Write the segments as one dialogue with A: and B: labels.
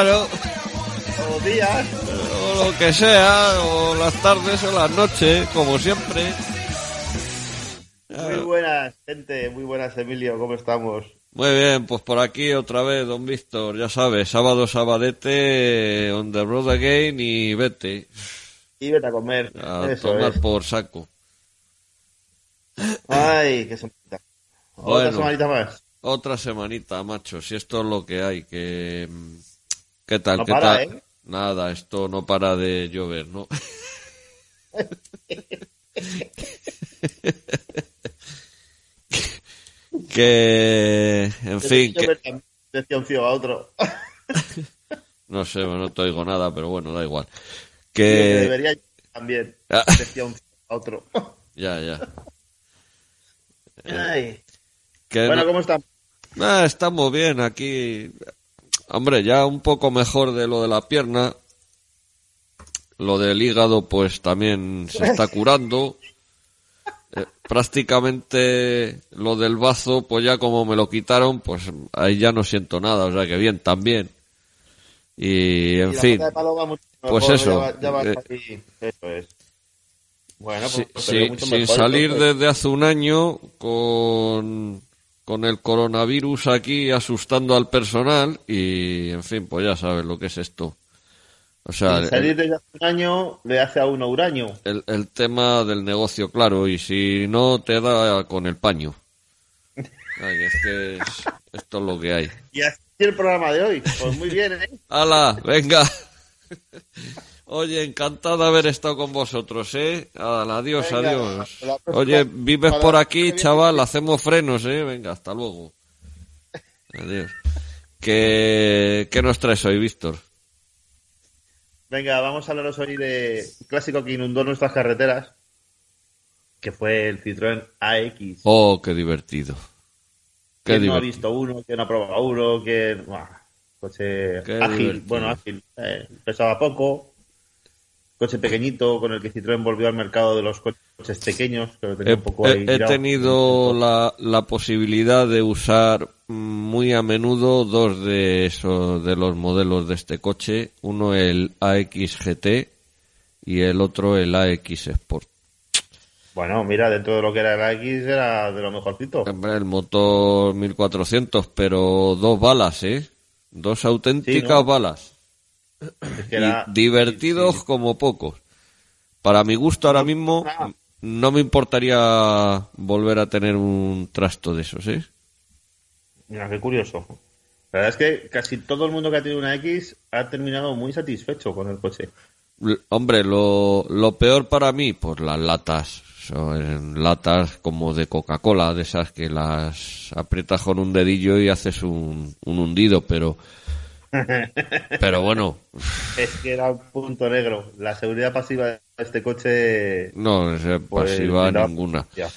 A: Claro,
B: Buenos días.
A: o lo que sea, o las tardes o las noches, como siempre.
B: Muy buenas, gente. Muy buenas, Emilio. ¿Cómo estamos?
A: Muy bien, pues por aquí otra vez, don Víctor, ya sabes, sábado, sabadete, on the road again y vete
B: Y vete a comer.
A: a
B: Eso
A: tomar
B: es.
A: por saco.
B: Ay, qué semanita. Otra
A: Bueno.
B: semanita más.
A: Otra semanita, macho, si esto es lo que hay, que... ¿Qué tal?
B: No
A: ¿Qué
B: para,
A: tal?
B: ¿eh?
A: Nada, esto no para de llover, ¿no? que, en fin, que,
B: decía un ciego a otro.
A: no sé, no te oigo nada, pero bueno, da igual.
B: Que
A: Que,
B: debería también.
A: Ah.
B: Decía un ciego a otro.
A: ya, ya.
B: Ay.
A: Que
B: Bueno,
A: no-
B: ¿cómo estamos?
A: Ah, estamos bien aquí. Hombre, ya un poco mejor de lo de la pierna. Lo del hígado, pues también se está curando. Eh, prácticamente lo del bazo, pues ya como me lo quitaron, pues ahí ya no siento nada. O sea que bien, también. Y en
B: Y
A: fin,
B: mucho
A: pues eso,
B: Ya va, ya va
A: eh,
B: ahí. Eso es. Bueno, pues, mucho
A: sin
B: mejor,
A: salir
B: entonces.
A: desde hace un año con, con el coronavirus aquí asustando al personal y, en fin, pues ya sabes lo que es esto. O sea, el,
B: salir desde hace un año le hace a uno huraño.
A: el- el tema del negocio, claro, y si no te da con el paño. Ay, es que es- esto es lo que hay.
B: Y así el programa de hoy. Pues muy bien, ¿eh?
A: ¡Hala! ¡Venga! Oye, encantado de haber estado con vosotros, ¿eh? Adiós,
B: Venga,
A: adiós. Oye, vives por aquí,
B: que
A: chaval, hacemos frenos, ¿eh? Venga, hasta luego. Adiós. ¿Qué, qué nos traes hoy, Víctor?
B: Venga, vamos a hablaros hoy de un clásico que inundó nuestras carreteras, que fue el Citroën AX.
A: Oh, qué divertido. Qué
B: ¿Quién no ha visto uno? ¿Quién no ha probado uno? ¿Quién... Buah, coche
A: Qué
B: ágil,
A: divertido.
B: bueno, ágil, eh, pesaba poco. Coche pequeñito con el que Citroën volvió al mercado de los coches pequeños, que lo tenía
A: He,
B: un poco ahí
A: he- tenido la, la posibilidad de usar muy a menudo dos de esos de los modelos de este coche, uno el AX GT y el otro el AX Sport.
B: Bueno, mira, dentro de lo que era el AX era de lo mejorcito.
A: El motor 1400, pero dos balas, ¿eh? Dos auténticas
B: Sí, ¿no?
A: balas.
B: Es que
A: Y
B: era...
A: divertidos
B: sí, sí.
A: como pocos. Para mi gusto ahora mismo
B: Ah.
A: no me importaría volver a tener un trasto de esos, ¿eh?
B: Mira, qué curioso. La verdad es que casi todo el mundo que ha tenido una X ha terminado muy satisfecho con el coche.
A: Hombre, lo, lo peor para mí, pues las latas. Son latas como de Coca-Cola, de esas que las aprietas con un dedillo y haces un, un hundido, pero Pero bueno,
B: Es que era un punto negro. La seguridad pasiva de este coche.
A: no es
B: pues,
A: pasiva ninguna.
B: Ya.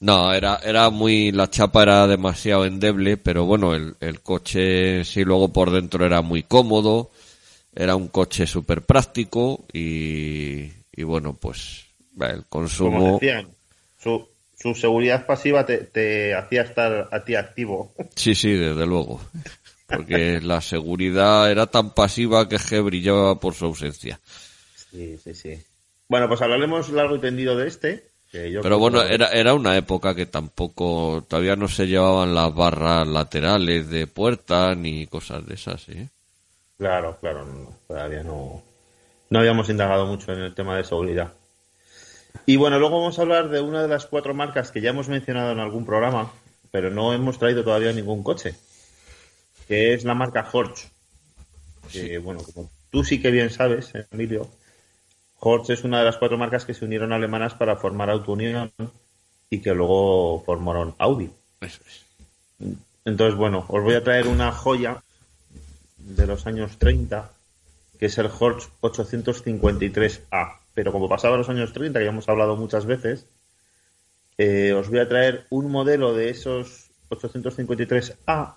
A: No, era, era muy, la chapa era demasiado endeble, pero bueno, el, el coche sí luego por dentro era muy cómodo, era un coche súper práctico y, y bueno, pues el
B: Como
A: consumo,
B: decían, su, su seguridad pasiva te, te hacía estar a ti activo.
A: sí, sí, desde luego, porque la seguridad era tan pasiva que que brillaba por su ausencia.
B: Sí, sí, sí. Bueno, pues hablaremos largo y tendido de este. que yo
A: Pero bueno,
B: que-
A: era, era una época que tampoco, todavía no se llevaban las barras laterales de puerta ni cosas de esas, ¿eh?
B: Claro, claro, no, todavía no, no habíamos indagado mucho en el tema de seguridad. Y bueno, luego vamos a hablar de una de las cuatro marcas que ya hemos mencionado en algún programa, pero no hemos traído todavía ningún coche, que es la marca Horch. Que bueno, como tú sí que bien sabes, Emilio, Horch es una de las cuatro marcas que se unieron alemanas para formar Auto Unión y que luego formaron Audi.
A: Eso es.
B: Entonces, bueno, os voy a traer una joya de los años 30, que es el Horch 853A. Pero como pasaba los años 30, que ya hemos hablado muchas veces, eh, os voy a traer un modelo de esos 853A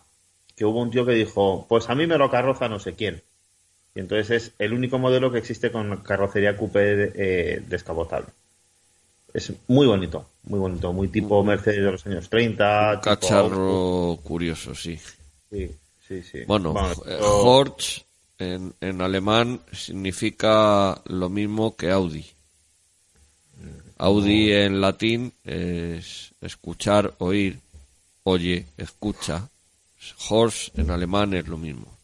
B: que hubo un tío que dijo, pues a mí me lo carroza no sé quién. Y entonces es el único modelo que existe con carrocería coupé eh, descapotable. Es muy bonito, muy bonito, muy tipo Mercedes de los años 30. tipo Auto.
A: Cacharro curioso, sí.
B: Sí, sí, sí.
A: Bueno,
B: Vamos,
A: eh, Horch en, en alemán significa lo mismo que Audi. Audi en latín es escuchar, oír, oye, escucha. Horst en alemán es lo mismo.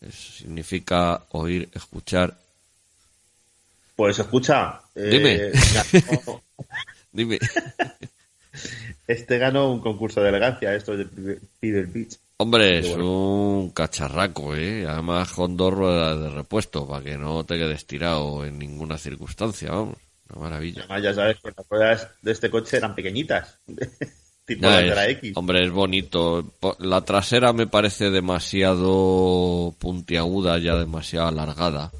A: Es- significa oír, escuchar.
B: Pues escucha. eh,
A: Dime.
B: ganó-
A: Dime.
B: este ganó un concurso de elegancia, esto de Peter Beach.
A: Hombre, es un cacharraco, ¿eh? Además con dos ruedas de repuesto, para que no te quedes tirado en ninguna circunstancia, vamos. Una maravilla.
B: Además, ya sabes que las ruedas de este coche eran pequeñitas. tipo
A: es-
B: de la X.
A: Hombre, es bonito. La trasera me parece demasiado puntiaguda, ya demasiado alargada.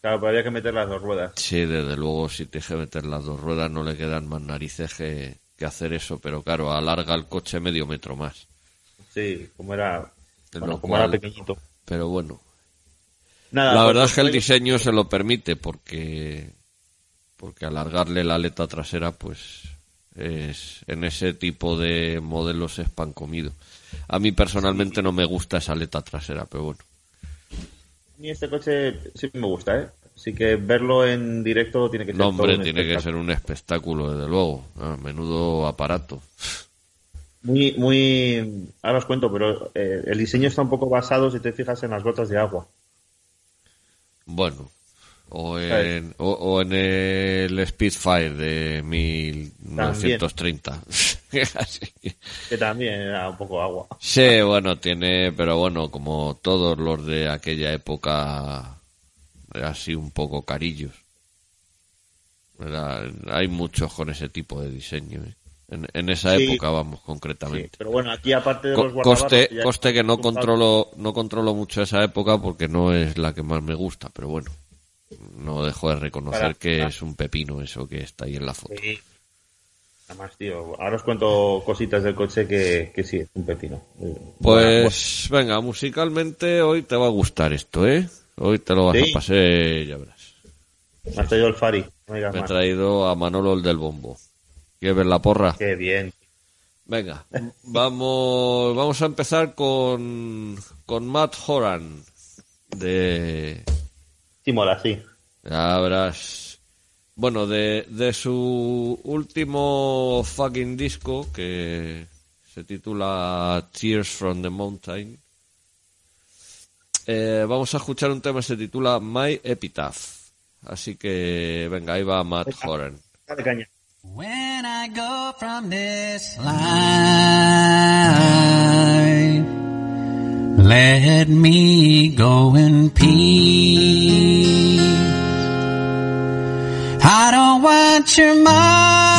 B: Claro, pero había que meter las dos ruedas.
A: Sí, desde luego, si te deje meter las dos ruedas no le quedan más narices que, que hacer eso, pero claro, alarga el coche medio metro más.
B: Sí, como era,
A: En
B: bueno, como
A: cual-
B: era pequeñito.
A: Pero bueno,
B: Nada,
A: la
B: pues
A: verdad es que el
B: traigo-
A: diseño se lo permite porque porque alargarle la aleta trasera pues es en ese tipo de modelos es pan comido. A mí personalmente no me gusta esa aleta trasera, pero bueno.
B: A mí este coche sí me gusta, ¿eh? Así que verlo en directo tiene que ser
A: No, hombre,
B: un
A: tiene que
B: espectáculo.
A: ser un espectáculo, desde luego. Ah, menudo aparato.
B: Muy, muy... Ahora os cuento, pero eh, el diseño está un poco basado, si te fijas, en las gotas de agua.
A: Bueno, o en, o, o en el Spitfire de 1930. Así.
B: Que también era un poco agua.
A: Sí, bueno, tiene, pero bueno, como todos los de aquella época, así un poco carillos. Era- hay muchos con ese tipo de diseño. ¿eh? En, en esa
B: Sí.
A: época, vamos,
B: Sí,
A: concretamente.
B: pero bueno, aquí aparte de
A: Co-
B: los
A: coste, coste que no controlo, no controlo mucho esa época porque no es la que más me gusta, pero bueno, no dejo de reconocer
B: Para-
A: que es un pepino eso que está ahí en la foto.
B: Sí. Además, tío, ahora os cuento cositas del coche que, que sí, es un pepino.
A: Pues venga, musicalmente hoy te va a gustar esto, ¿eh? Hoy te lo vas
B: Sí.
A: a pasar, ya verás.
B: Me has traído el Fari, no
A: Me he
B: más.
A: traído a Manolo el del bombo. ¿Quieres ver la porra?
B: Qué bien.
A: Venga, vamos, vamos a empezar con, con Matt Horan de
B: Sí, mola, sí.
A: Ya verás. Bueno, de, de su último fucking disco, que se titula Tears from the Mountain, eh, vamos a escuchar un tema que se titula My Epitaph. Así que, venga, ahí va Matt Horan.
B: Dale caña.
C: When I go from this life, let me go in peace. I don't want your marble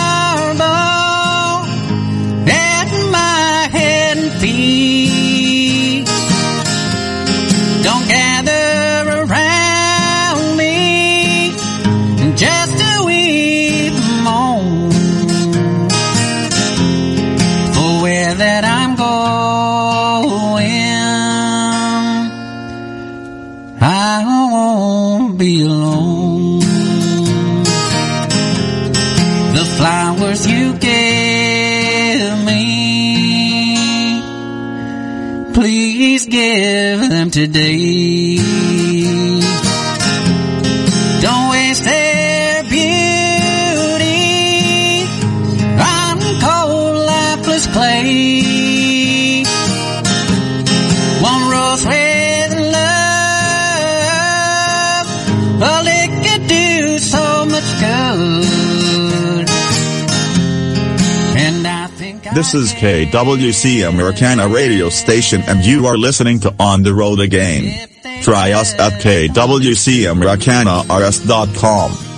D: This is KWC Americana radio station and you are listening to On the Road Again. Try us at kwcamericanars.com.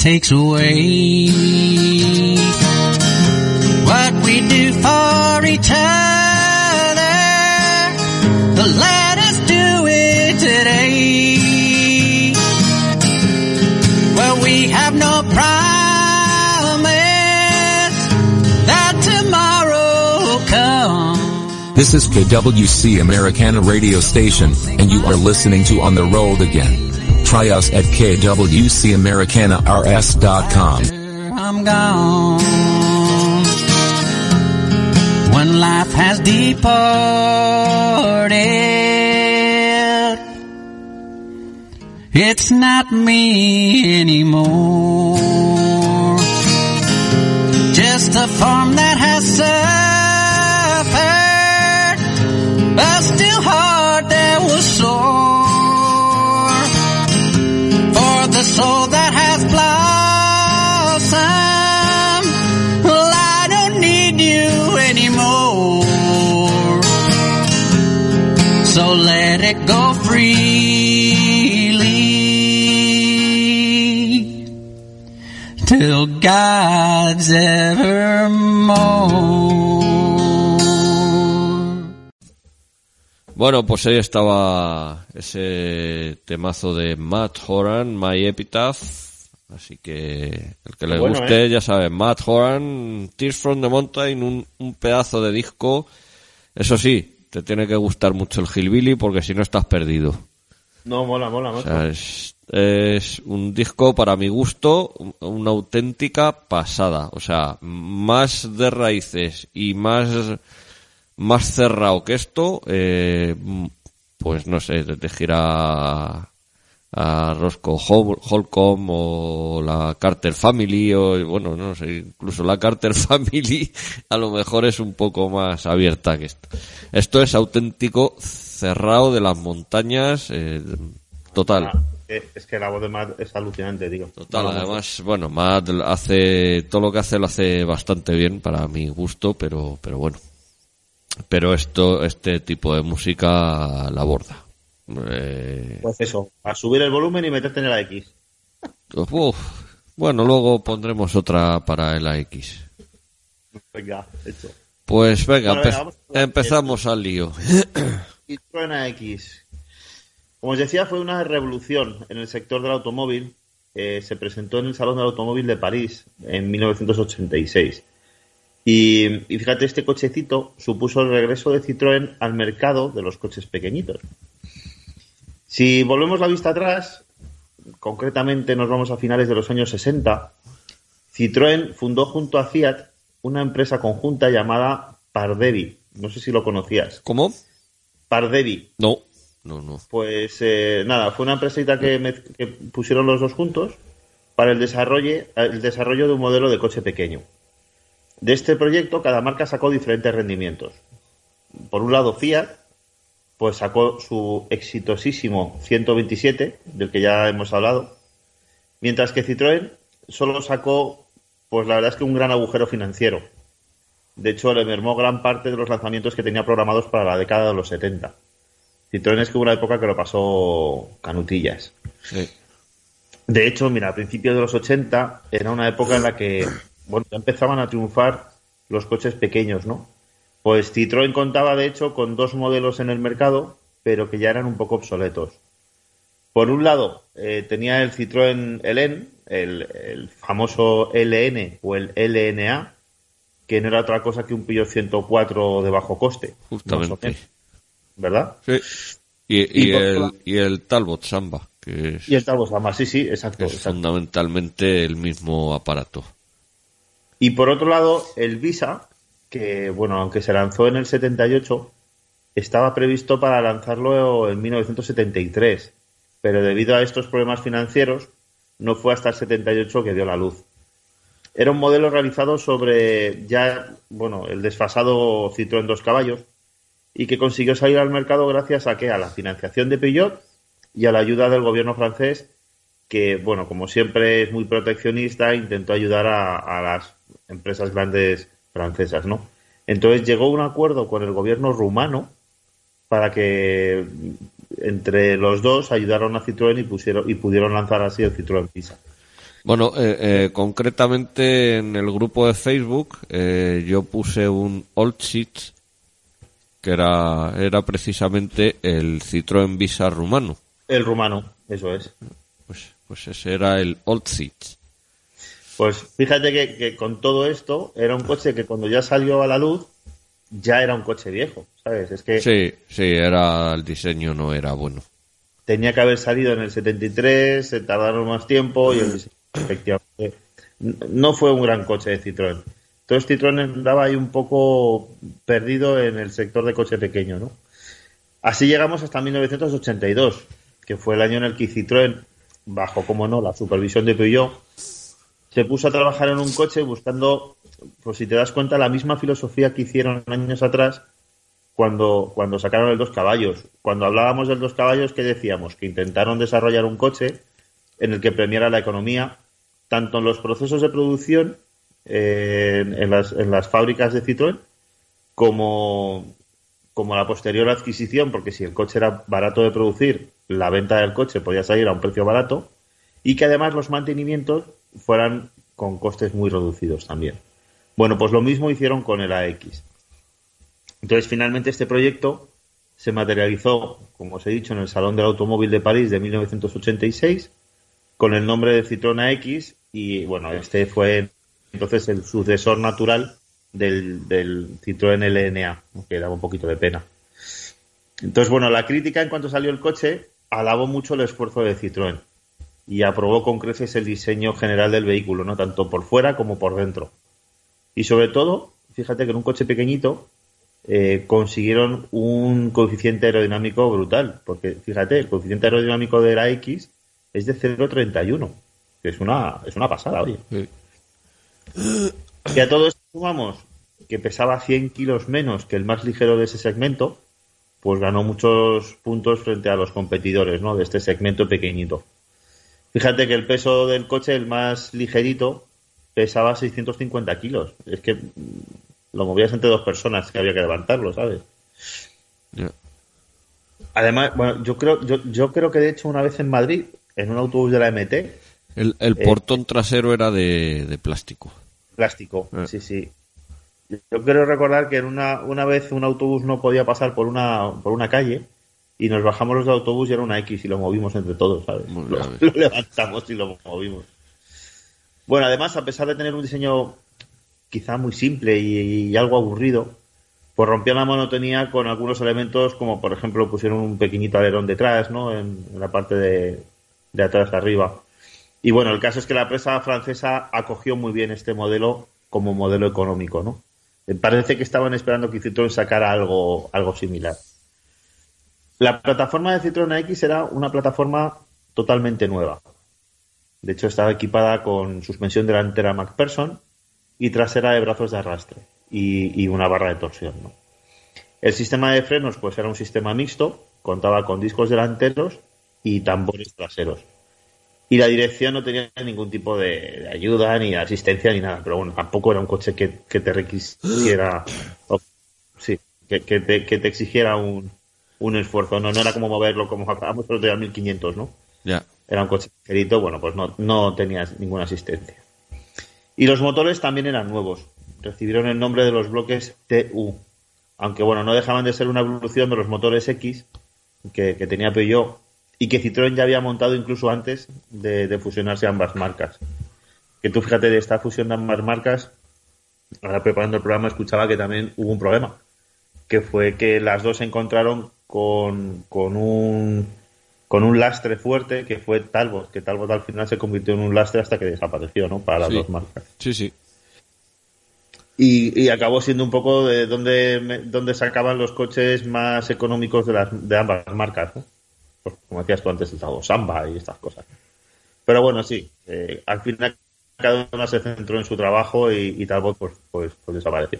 E: takes away what we do for each other. Let us do it today. Well, we have no promise that tomorrow will come.
F: This is KWC Americana radio station, and you are listening to On the Road Again. Try us at kwcamericanars.com.
E: I'm gone. When life has departed, it's not me anymore. Just a that has suffered, a still So let it go freely till God's evermore.
A: Bueno, pues ahí estaba ese temazo de Matt Horan, My Epitaph. Así que el que le
B: Bueno,
A: guste,
B: ¿eh?
A: ya sabe, Matt Horan, Tears from the Mountain, un, un pedazo de disco. Eso sí, te tiene que gustar mucho el Hillbilly porque si no estás perdido.
B: No, mola, mola,
A: O
B: macho.
A: sea, es, es un disco para mi gusto, un- una auténtica pasada. O sea, más de raíces y más, más cerrado que esto, eh, pues no sé, te gira a Roscoe Hol- Holcomb o la Carter Family o bueno, no sé, incluso la Carter Family a lo mejor es un poco más abierta que esto. Esto es auténtico cerrado de las montañas, eh, total.
B: Ah, eh, es que la voz de Matt es alucinante, tío.
A: Total, además, bueno, Matt hace todo lo que hace lo hace bastante bien para mi gusto, pero pero bueno. Pero esto este tipo de música la aborda. Eh,
B: Pues eso, a subir el volumen y meterte en la X.
A: uf, bueno, luego pondremos otra para el AX.
B: Venga, hecho.
A: Pues venga,
B: Bueno, venga,
A: empe-
B: vamos a-
A: empezamos al lío.
B: Citroën AX. Como os decía, fue una revolución en el sector del automóvil. Eh, se presentó en el Salón del Automóvil de París en 1986. Y, y fíjate, este cochecito supuso el regreso de Citroën al mercado de los coches pequeñitos. Si volvemos la vista atrás, concretamente nos vamos a finales de los años 60, Citroën fundó junto a Fiat una empresa conjunta llamada Pardevi. No sé si lo conocías.
A: ¿Cómo?
B: Pardevi.
A: No, no, no.
B: Pues eh, nada, fue una empresita que, que pusieron los dos juntos para el desarrollo, el desarrollo de un modelo de coche pequeño. De este proyecto, cada marca sacó diferentes rendimientos. Por un lado, Fiat, pues sacó su exitosísimo 127, del que ya hemos hablado, mientras que Citroën solo sacó, pues la verdad es que un gran agujero financiero. De hecho, le mermó gran parte de los lanzamientos que tenía programados para la década de los 70. Citroën es que hubo una época que lo pasó canutillas.
A: Sí.
B: De hecho, mira, a principios de los 80 era una época en la que, bueno, ya empezaban a triunfar los coches pequeños, ¿no? Pues Citroën contaba, de hecho, con dos modelos en el mercado, pero que ya eran un poco obsoletos. Por un lado, eh, tenía el Citroën LN, el, el famoso LN o el LNA, que no era otra cosa que un Peugeot 104 de bajo coste.
A: Justamente.
B: menos, ¿Verdad?
A: Sí. Y, y
B: Y por-
A: el, y el Talbot Samba, que es,
B: Y el Talbot Samba, sí, sí, exacto.
A: es
B: exacto.
A: fundamentalmente el mismo aparato.
B: Y por otro lado, el Visa, que bueno, aunque se lanzó en el 78, estaba previsto para lanzarlo en 1973, pero debido a estos problemas financieros, no fue hasta el 78 que dio la luz. Era un modelo realizado sobre ya, bueno, el desfasado Citroën dos caballos y que consiguió salir al mercado gracias a que a la financiación de Peugeot y a la ayuda del gobierno francés que, bueno, como siempre es muy proteccionista, intentó ayudar a, a las empresas grandes francesas, ¿no? Entonces llegó un acuerdo con el gobierno rumano para que entre los dos ayudaron a Citroën y, pusieron, y pudieron lanzar así el Citroën Pisa.
A: Bueno, eh, eh, concretamente en el grupo de Facebook eh, yo puse un Old Seat que era, era precisamente el Citroën Visa rumano.
B: El rumano, eso es.
A: Pues, pues ese era el Old.
B: Pues fíjate que, que con todo esto era un coche que cuando ya salió a la luz ya era un coche viejo, ¿sabes? Es que
A: Sí, sí, era el diseño no era bueno.
B: tenía que haber salido en el 73, se tardaron más tiempo y el diseño, efectivamente no fue un gran coche de Citroën. Entonces Citroën andaba ahí un poco perdido en el sector de coche pequeño, ¿no? Así llegamos hasta 1982, que fue el año en el que Citroën, bajo, como no, la supervisión de Peugeot, se puso a trabajar en un coche buscando, pues si te das cuenta, la misma filosofía que hicieron años atrás cuando, cuando sacaron el dos caballos. Cuando hablábamos del dos caballos, ¿qué decíamos? Que intentaron desarrollar un coche en el que premiara la economía, tanto en los procesos de producción, eh, en, en las, en las fábricas de Citroën, como, como la posterior adquisición, porque si el coche era barato de producir, la venta del coche podía salir a un precio barato, y que además los mantenimientos fueran con costes muy reducidos también. Bueno, pues lo mismo hicieron con el AX. Entonces, finalmente este proyecto se materializó, como os he dicho, en el Salón del Automóvil de París de 1986 con el nombre de Citroën AX y bueno, este fue entonces el sucesor natural del, del Citroën LNA, que daba un poquito de pena. Entonces, bueno, la crítica en cuanto salió el coche alabó mucho el esfuerzo de Citroën y aprobó con creces el diseño general del vehículo, no tanto por fuera como por dentro. Y sobre todo, fíjate que en un coche pequeñito eh, consiguieron un coeficiente aerodinámico brutal, porque fíjate, el coeficiente aerodinámico de la X es de 0,31, que es una, es una pasada, oye.
A: Sí.
B: Y a todo esto sumamos que pesaba 100 kilos menos que el más ligero de ese segmento, pues ganó muchos puntos frente a los competidores ¿no? de este segmento pequeñito. Fíjate que el peso del coche, el más ligerito, pesaba 650 kilos. Es que lo movías entre dos personas que había que levantarlo, ¿sabes? Además, bueno, yo creo, yo, yo creo que de hecho una vez en Madrid, en un autobús de la MT,
A: El, el
B: Eh.
A: portón trasero era de, de plástico.
B: plástico,
A: Eh.
B: sí, sí. Yo quiero recordar que en una, una vez un autobús no podía pasar por una, por una calle y nos bajamos los de autobús y era una X y lo movimos entre todos, ¿sabes?
A: Muy
B: Lo, levantamos y lo movimos. Bueno, además, a pesar de tener un diseño quizá muy simple y, y algo aburrido, pues rompió la monotonía con algunos elementos como, por ejemplo, pusieron un pequeñito alerón detrás, ¿no? En, en la parte de, de atrás arriba. Y bueno, el caso es que la empresa francesa acogió muy bien este modelo como modelo económico, ¿no? Parece que estaban esperando que Citroën sacara algo, algo similar. La plataforma de Citroën AX era una plataforma totalmente nueva. De hecho, estaba equipada con suspensión delantera MacPherson y trasera de brazos de arrastre y, y una barra de torsión. ¿no? El sistema de frenos pues era un sistema mixto, contaba con discos delanteros y tambores traseros. Y la dirección no tenía ningún tipo de, ayuda, ni asistencia, ni nada. Pero bueno, tampoco era un coche que, que te requisiera. o- sí, que, que te, que te exigiera un, un esfuerzo. No, no era como moverlo como acabamos pero de 1500, ¿no?
A: Ya.
B: Era un coche ligerito, bueno, pues no, no tenía ninguna asistencia. Y los motores también eran nuevos. Recibieron el nombre de los bloques TU. Aunque bueno, no dejaban de ser una evolución de los motores X que, que tenía Peugeot y que Citroën ya había montado incluso antes de, de fusionarse ambas marcas. Que tú fíjate de esta fusión de ambas marcas, ahora preparando el programa escuchaba que también hubo un problema, que fue que las dos se encontraron con, con un con un lastre fuerte que fue Talbot, que Talbot al final se convirtió en un lastre hasta que desapareció, ¿no? Para las
A: Sí.
B: dos marcas.
A: Sí, sí.
B: Y, y acabó siendo un poco de donde, donde sacaban los coches más económicos de, las, de ambas marcas, ¿no? Pues, como decías tú antes, el Samba y estas cosas. Pero bueno, sí, eh, al final cada una se centró en su trabajo y, y Talbot pues, pues, pues desapareció.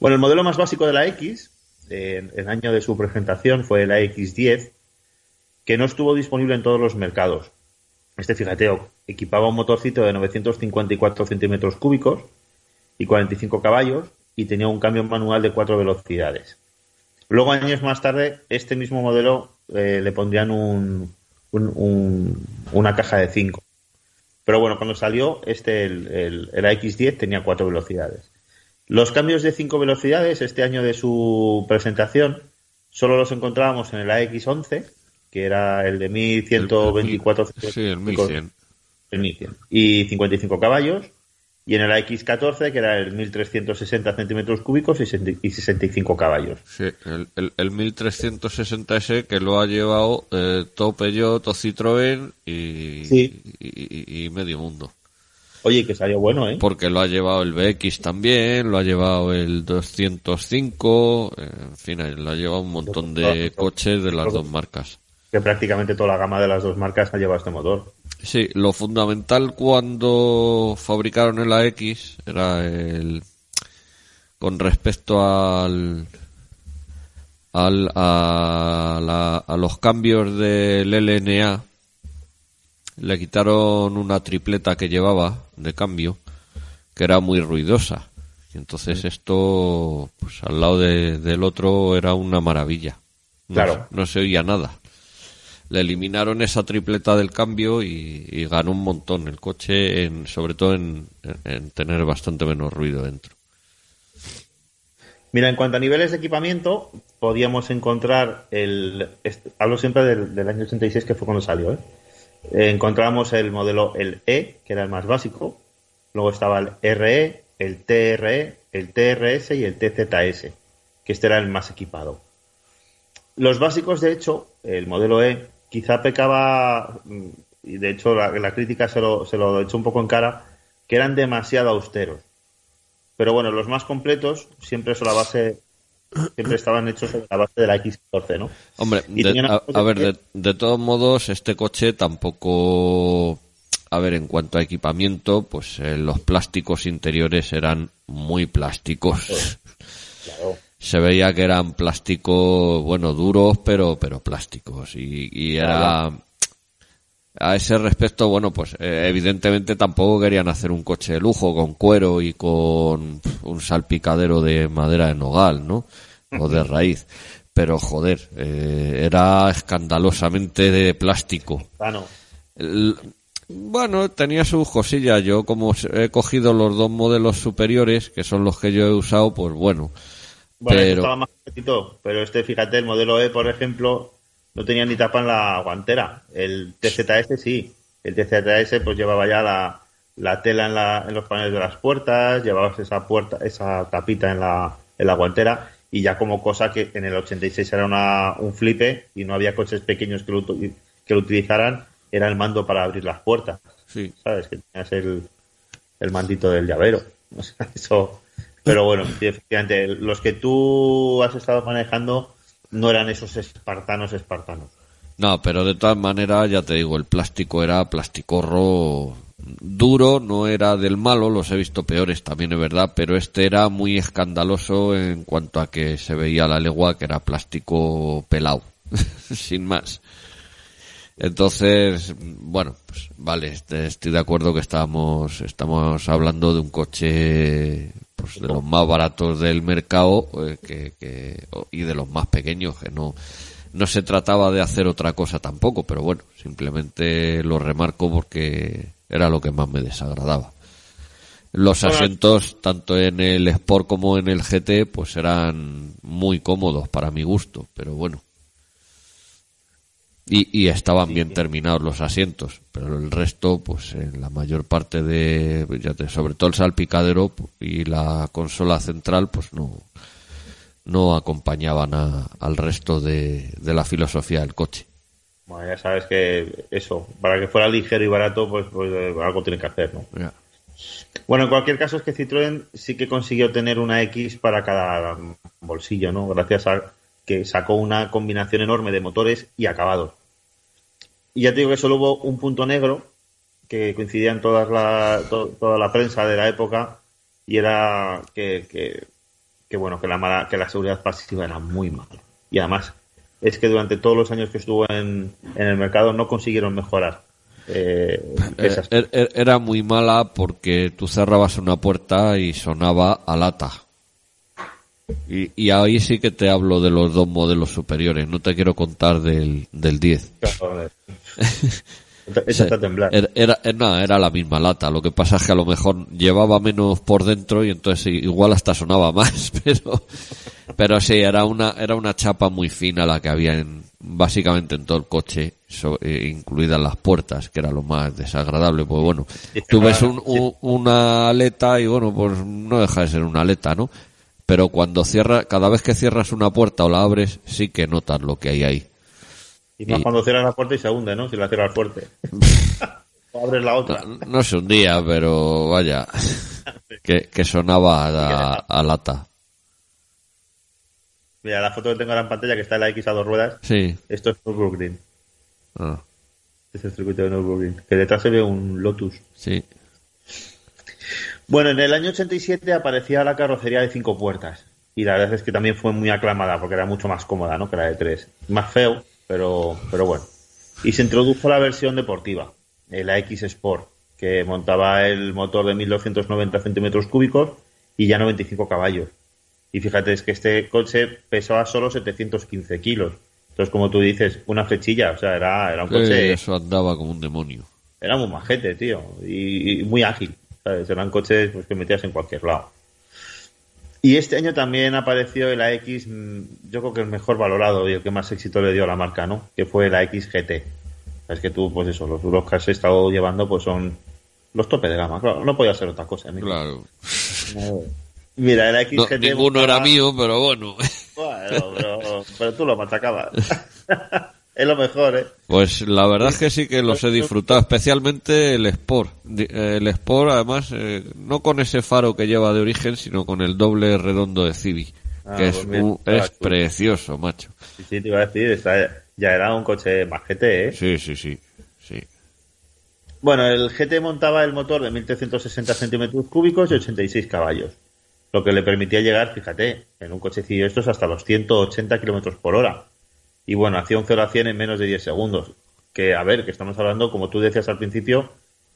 B: Bueno, el modelo más básico de la X, eh, el año de su presentación fue la X10, que no estuvo disponible en todos los mercados. Este, fíjate, equipaba un motorcito de 954 centímetros cúbicos y 45 caballos y tenía un cambio manual de cuatro velocidades. Luego, años más tarde, este mismo modelo eh, le pondrían un, un- un- una caja de 5. Pero bueno, cuando salió, este, el, el, el X10 tenía cuatro velocidades. Los cambios de cinco velocidades, este año de su presentación, solo los encontrábamos en el AX11, que era el de 1124
A: Sí, el 1100.
B: el 1100. Y 55 caballos. Y en el AX14, que era el 1360 centímetros cúbicos y 60 y 65 caballos.
A: Sí, el, el, el 1360S que lo ha llevado eh, todo Peugeot, todo Citroën y,
B: Sí.
A: y, y- y medio mundo.
B: Oye, que salió bueno, ¿eh?
A: Porque lo ha llevado el BX también, lo ha llevado el 205, eh, en fin, lo ha llevado un montón de coches de las dos marcas.
B: Que prácticamente toda la gama de las dos marcas ha llevado este motor.
A: Sí, lo fundamental cuando fabricaron el AX era el con respecto al al a, la- a los cambios del LNA le quitaron una tripleta que llevaba de cambio que era muy ruidosa y entonces esto pues al lado de- del otro era una maravilla no,
B: Claro.
A: no se oía nada le eliminaron esa tripleta del cambio y, y ganó un montón el coche, en, sobre todo en, en- en tener bastante menos ruido dentro.
B: Mira, en cuanto a niveles de equipamiento, podíamos encontrar el. hablo siempre del, del año 86, que fue cuando salió, ¿eh? Eh, encontramos el modelo el E, que era el más básico. Luego estaba el RE, el TRE, el TRS y el TZS, que este era el más equipado. Los básicos, de hecho, el modelo E, quizá pecaba, mm, y de hecho la, la crítica se lo, se lo echó un poco en cara, que eran demasiado austeros. Pero bueno, los más completos siempre son la base, siempre estaban hechos sobre la base de la X14, ¿no?
A: Hombre, de- a, ver, de todos modos, este coche tampoco... A ver, en cuanto a equipamiento, pues eh, los plásticos interiores eran muy plásticos.
B: Claro.
A: Se veía que eran plásticos, bueno, duros, pero, pero plásticos. Y, y era... A ese respecto, bueno, pues eh, evidentemente tampoco querían hacer un coche de lujo con cuero y con un salpicadero de madera de nogal, ¿no? O de raíz. Pero joder, eh, era escandalosamente de plástico.
B: Ah.
A: El- bueno, tenía sus cosillas. Yo como he cogido los dos modelos superiores, que son los que yo he usado, pues bueno.
B: Bueno, este
A: pero
B: estaba más petito, pero este, fíjate, el modelo E, por ejemplo, no tenía ni tapa en la guantera. El TZS sí. El TZS pues llevaba ya la, la tela en, la, en los paneles de las puertas, llevabas esa puerta, esa tapita en la, en la guantera y ya como cosa que en el 86 era una, un flipe y no había coches pequeños que lo, que lo utilizaran, era el mando para abrir las puertas.
A: sí,
B: ¿sabes? Que tenías el, el mandito del llavero. O sea, eso. Pero bueno, sí, efectivamente, los que tú has estado manejando no eran esos espartanos espartanos.
A: No, pero de todas maneras, ya te digo, el plástico era plasticorro duro, no era del malo, los he visto peores también es verdad, pero este era muy escandaloso en cuanto a que se veía la legua que era plástico pelado, sin más. Entonces, bueno, pues vale, este- estoy de acuerdo que estamos, estamos hablando de un coche pues, de los más baratos del mercado eh, que, que- y de los más pequeños, que no, no se trataba de hacer otra cosa tampoco, pero bueno, simplemente lo remarco porque era lo que más me desagradaba. Los
B: Bueno.
A: asientos, tanto en el Sport como en el GT, pues eran muy cómodos para mi gusto, pero bueno. Y, y estaban bien terminados los asientos, pero el resto, pues en la mayor parte de, ya te- sobre todo el salpicadero y la consola central, pues no, no acompañaban a- al resto de, de la filosofía del coche.
B: Bueno, ya sabes que eso, para que fuera ligero y barato, pues, pues, eh, algo tiene que hacer, ¿no?
A: Ya.
B: Bueno, en cualquier caso es que Citroën sí que consiguió tener una X para cada bolsillo, ¿no? Gracias a que sacó una combinación enorme de motores y acabados. Y ya te digo que solo hubo un punto negro que coincidía en todas la, to- toda la prensa de la época y era que, que, que, bueno, que la, mala- que la seguridad pasiva era muy mala. Y además es que durante todos los años que estuvo en, en el mercado no consiguieron mejorar. eh,
A: Eh, er- er- Era muy mala porque tú cerrabas una puerta y sonaba a lata. Y, y ahí sí que te hablo de los dos modelos superiores, no te quiero contar del, del 10.
B: Joder. Esa está a temblar.
A: Era, era, eh, no, era la misma lata, lo que pasa es que a lo mejor llevaba menos por dentro y entonces igual hasta sonaba más, pero, pero sí, era una, era una chapa muy fina la que había en, básicamente en todo el coche, so- eh, incluidas las puertas, que era lo más desagradable, pues bueno, tú ves un- un- una aleta y bueno, pues no deja de ser una aleta, ¿no? Pero cuando cierra, cada vez que cierras una puerta o la abres, sí que notas lo que hay ahí.
B: Y más
A: y-
B: cuando cierras la puerta y se hunde, ¿no? Si la cierras fuerte. o abres la otra.
A: No, no sé un día, pero vaya, que, que sonaba a, a lata.
B: Mira, la foto que tengo ahora en pantalla, que está en la X a dos ruedas,
A: Sí.
B: esto es Nürburgring.
A: Ah,
B: Este es el circuito de Nürburgring. Que detrás se ve un Lotus.
A: sí.
B: Bueno, en el año 87 aparecía la carrocería de cinco puertas. Y la verdad es que también fue muy aclamada porque era mucho más cómoda, ¿no? Que la de tres. Más feo, pero, pero bueno. Y se introdujo la versión deportiva, eh, la X Sport, que montaba el motor de 1290 centímetros cúbicos y ya 95 caballos. Y fíjate, es que este coche pesaba solo 715 kilos. Entonces, como tú dices, una flechilla, o sea, era, era un coche
A: eso andaba como un demonio.
B: era muy majete, tío, y, y muy ágil. ¿Sabes? Eran coches pues, que metías en cualquier lado. Y este año también apareció el AX, mm, yo creo que el mejor valorado y el que más éxito le dio a la marca, ¿no? Que fue el AX GT. Es que tú, pues eso, los duros que has estado llevando, pues son los tope de gama. Claro, no podía ser otra cosa. amigo.
A: Claro.
B: Mira, el
A: No, ninguno era mío, pero bueno.
B: Bueno, pero, pero tú lo machacabas. es lo mejor, ¿eh?
A: Pues la verdad es que sí que los he disfrutado, especialmente el Sport. Eh, El Sport, además, eh, no con ese faro que lleva de origen, sino con el doble redondo de Civi,
B: Ah,
A: que es,
B: pues mira,
A: un-
B: está
A: es
B: chulo.
A: precioso, macho.
B: Sí, sí, te iba a decir, ya era un coche majete, ¿eh?
A: Sí, sí, sí. sí.
B: Bueno, el GT montaba el motor de 1360 centímetros cúbicos y 86 caballos, lo que le permitía llegar, fíjate, en un cochecillo estos hasta los 180 kilómetros por hora. Y bueno, hacía un 0 a 100 en menos de 10 segundos. Que, a ver, que estamos hablando, como tú decías al principio,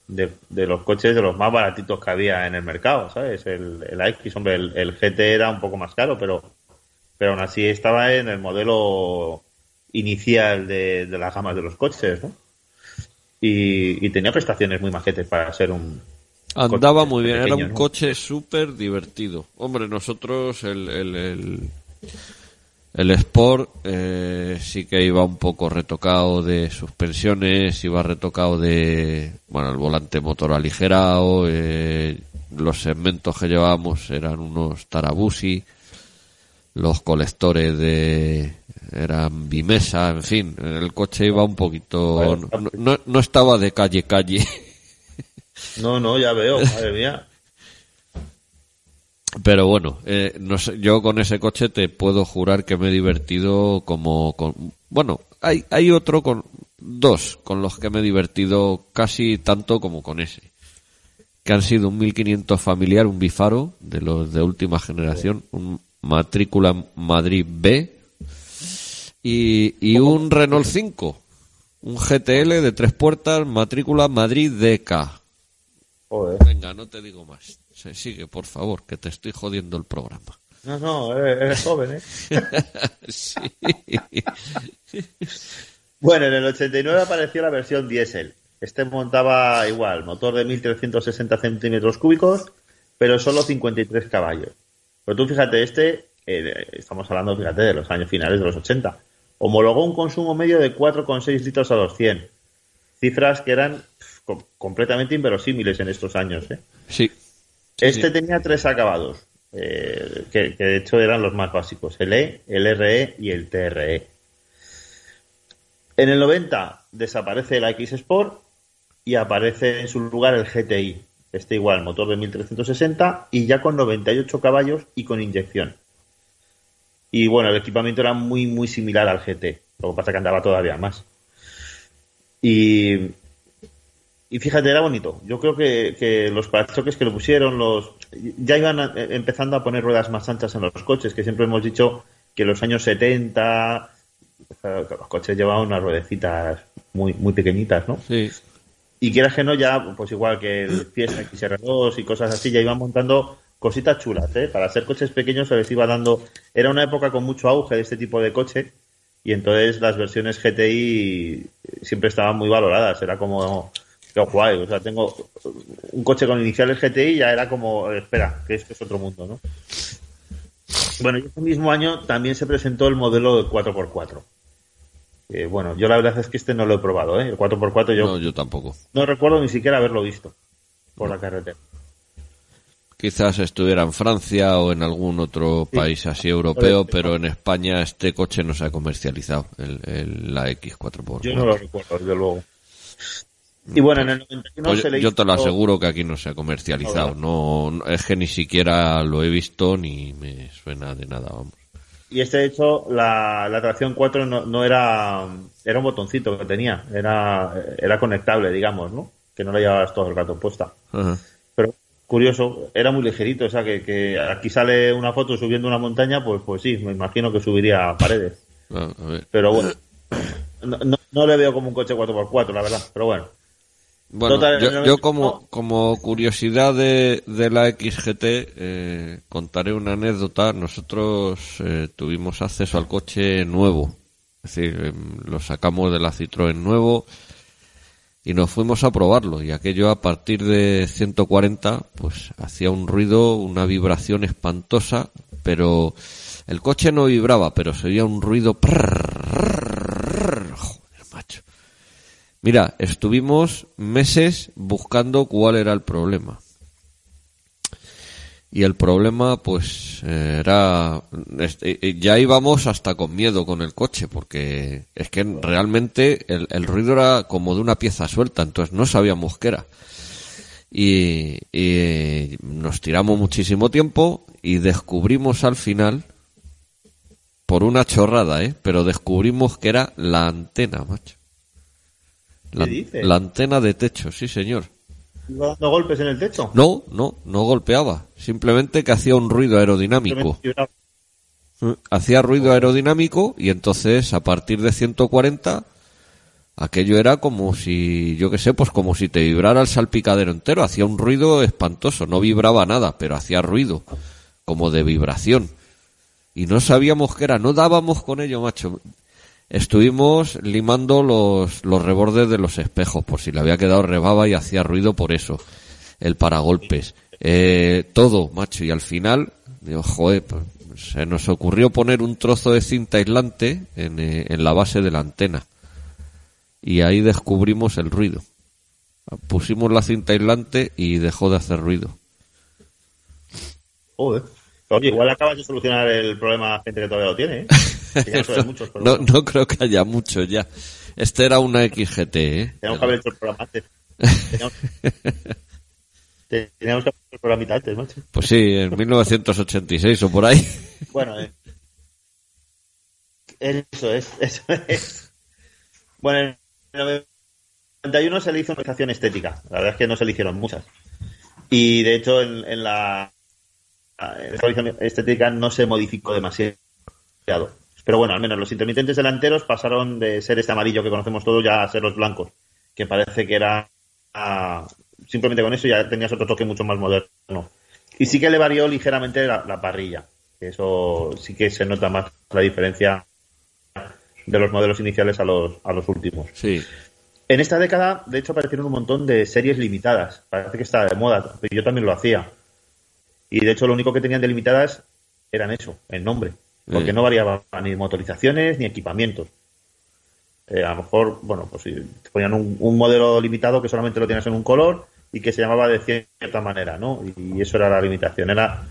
B: de, de los coches de los más baratitos que había en el mercado, ¿sabes? El, el X, hombre, el, el GT era un poco más caro, pero, pero aún así estaba en el modelo inicial de, de las gamas de los coches, ¿no? Y, y tenía prestaciones muy majetes para ser un...
A: Andaba muy bien, era un
B: ¿no?
A: coche súper divertido. Hombre, nosotros el, el, el, el Sport eh, sí que iba un poco retocado de suspensiones, iba retocado de, bueno, el volante motor aligerado, eh, los segmentos que llevábamos eran unos Tarabusi, los colectores de eran bimesa, en fin, el coche iba un poquito, no, no, no estaba de calle calle.
B: No, no, ya veo, madre mía.
A: Pero bueno, eh, no sé, yo con ese coche te puedo jurar que me he divertido como con... Bueno, hay, hay otro con... Dos con los que me he divertido casi tanto como con ese. Que han sido un 1500 familiar, un bifaro de los de última generación, un matrícula Madrid B y, y un Renault 5. Un GTL de tres puertas, matrícula Madrid DK.
B: Joder.
A: Venga, no te digo más. Se sigue, por favor, que te estoy jodiendo el programa.
B: No, no, eres, eres joven, ¿eh?
A: Sí.
B: Bueno, en el 89 apareció la versión diésel. Este montaba igual, motor de 1360 centímetros cúbicos, pero solo 53 caballos. Pero tú fíjate, este, eh, estamos hablando, fíjate, de los años finales de los 80, homologó un consumo medio de 4,6 litros a los 100. Cifras que eran completamente inverosímiles en estos años. ¿eh?
A: Sí.
B: Este tenía tres acabados, eh, que, que de hecho eran los más básicos, el E, el RE y el TRE. En el 90 desaparece la X Sport y aparece en su lugar el GTI. Este igual, motor de 1360 y ya con 98 caballos y con inyección. Y bueno, el equipamiento era muy, muy similar al GT. Lo que pasa que andaba todavía más. Y, y fíjate, era bonito. Yo creo que, que los parachoques que le pusieron, los ya iban a- eh, empezando a poner ruedas más anchas en los coches, que siempre hemos dicho que en los años 70 eh, los coches llevaban unas ruedecitas muy, muy pequeñitas, ¿no?
A: Sí.
B: Y quieras que no, ya, pues igual que el Fiesta XR2 y cosas así, ya iban montando cositas chulas, ¿eh? Para ser coches pequeños se les iba dando... Era una época con mucho auge de este tipo de coche y entonces las versiones GTI siempre estaban muy valoradas. Era como... Qué guay, o sea, tengo un coche con iniciales GTI ya era como, espera, que esto es otro mundo, ¿no? Bueno, ese mismo año también se presentó el modelo de 4x4. Eh, bueno, yo la verdad es que este no lo he probado, ¿eh? El 4x4 yo
A: No, yo tampoco.
B: no recuerdo ni siquiera haberlo visto por la carretera.
A: Quizás estuviera en Francia o en algún otro
B: Sí.
A: país así europeo, pero en España este coche no se ha comercializado, el, el- la X4x4.
B: Yo no lo recuerdo, desde luego. Y bueno, en el 91
A: Pues
B: se le
A: yo te lo aseguro que aquí no se ha comercializado. No, no- es que ni siquiera lo he visto ni me suena de nada, vamos.
B: Y este, hecho, la, la tracción 4 no, no era... Era un botoncito que tenía. Era, era conectable, digamos, ¿no? Que no la llevabas todo el rato puesta.
A: Ajá.
B: Pero curioso, era muy ligerito. O sea, que, que aquí sale una foto subiendo una montaña, pues, pues sí, me imagino que subiría paredes.
A: Ah, a ver.
B: Pero bueno, no, no, no le veo como un coche 4x4, la verdad. Pero bueno.
A: Bueno,
B: Total,
A: yo,
B: el
A: yo
B: 91
A: como, como curiosidad de, de la XGT eh, contaré una anécdota. Nosotros eh, tuvimos acceso al coche nuevo, es decir, em, lo sacamos de la Citroën nuevo y nos fuimos a probarlo. Y aquello a partir de 140, pues hacía un ruido, una vibración espantosa, pero el coche no vibraba, pero se oía un ruido. Mira, estuvimos meses buscando cuál era el problema. Y el problema, pues, eh, era... este, eh, Ya íbamos hasta con miedo con el coche, porque es que realmente el, ruido era como de una pieza suelta, entonces no sabíamos qué era. Y, y nos tiramos muchísimo tiempo y descubrimos al final, por una chorrada, ¿eh? Pero descubrimos que era la antena, macho. La, la antena de techo, sí señor.
B: ¿Iba dando golpes en el techo?
A: No, no, no golpeaba. Simplemente que hacía un ruido aerodinámico.
B: Vibraba.
A: Hacía ruido aerodinámico y entonces a partir de 140 aquello era como si, yo qué sé, pues como si te vibrara el salpicadero entero. Hacía un ruido espantoso. No vibraba nada, pero hacía ruido. Como de vibración. Y no sabíamos qué era. No dábamos con ello, macho. Estuvimos limando los, los rebordes de los espejos por si le había quedado rebaba y hacía ruido por eso. El paragolpes. Eh, todo, macho. Y al final, digo, joder, pues, se nos ocurrió poner un trozo de cinta aislante en, eh, en la base de la antena. Y ahí descubrimos el ruido. Pusimos la cinta aislante y dejó de hacer ruido.
B: Joder. Oye, igual acabas de solucionar el problema a gente que todavía lo tiene, ¿eh? No son muchos, pero
A: no,
B: bueno,
A: no creo que haya muchos ya. Este era una XGT, ¿eh?
B: Teníamos que haber hecho el programa antes. Teníamos, teníamos que haber hecho el programa antes, macho.
A: Pues sí, en 1986 o por ahí.
B: Bueno, eh, eso es, eso es. Bueno, en el 91 se le hizo una organización estética. La verdad es que no se le hicieron muchas. Y de hecho, en, en la, en la organización estética no se modificó demasiado. Pero bueno, al menos los intermitentes delanteros pasaron de ser este amarillo que conocemos todos ya a ser los blancos. Que parece que era. ah, simplemente con eso ya tenías otro toque mucho más moderno. Y sí que le varió ligeramente la, la parrilla. Eso sí que se nota más la diferencia de los modelos iniciales a los, a los últimos.
A: Sí.
B: En esta década, de hecho, aparecieron un montón de series limitadas. Parece que está de moda, pero yo también lo hacía. Y de hecho, lo único que tenían de limitadas eran eso, el nombre. Porque
A: Eh.
B: no variaban ni motorizaciones ni equipamientos. Eh, a lo mejor, bueno, pues si te ponían un, un modelo limitado que solamente lo tenías en un color y que se llamaba de cierta manera, ¿no? Y eso era la limitación. Era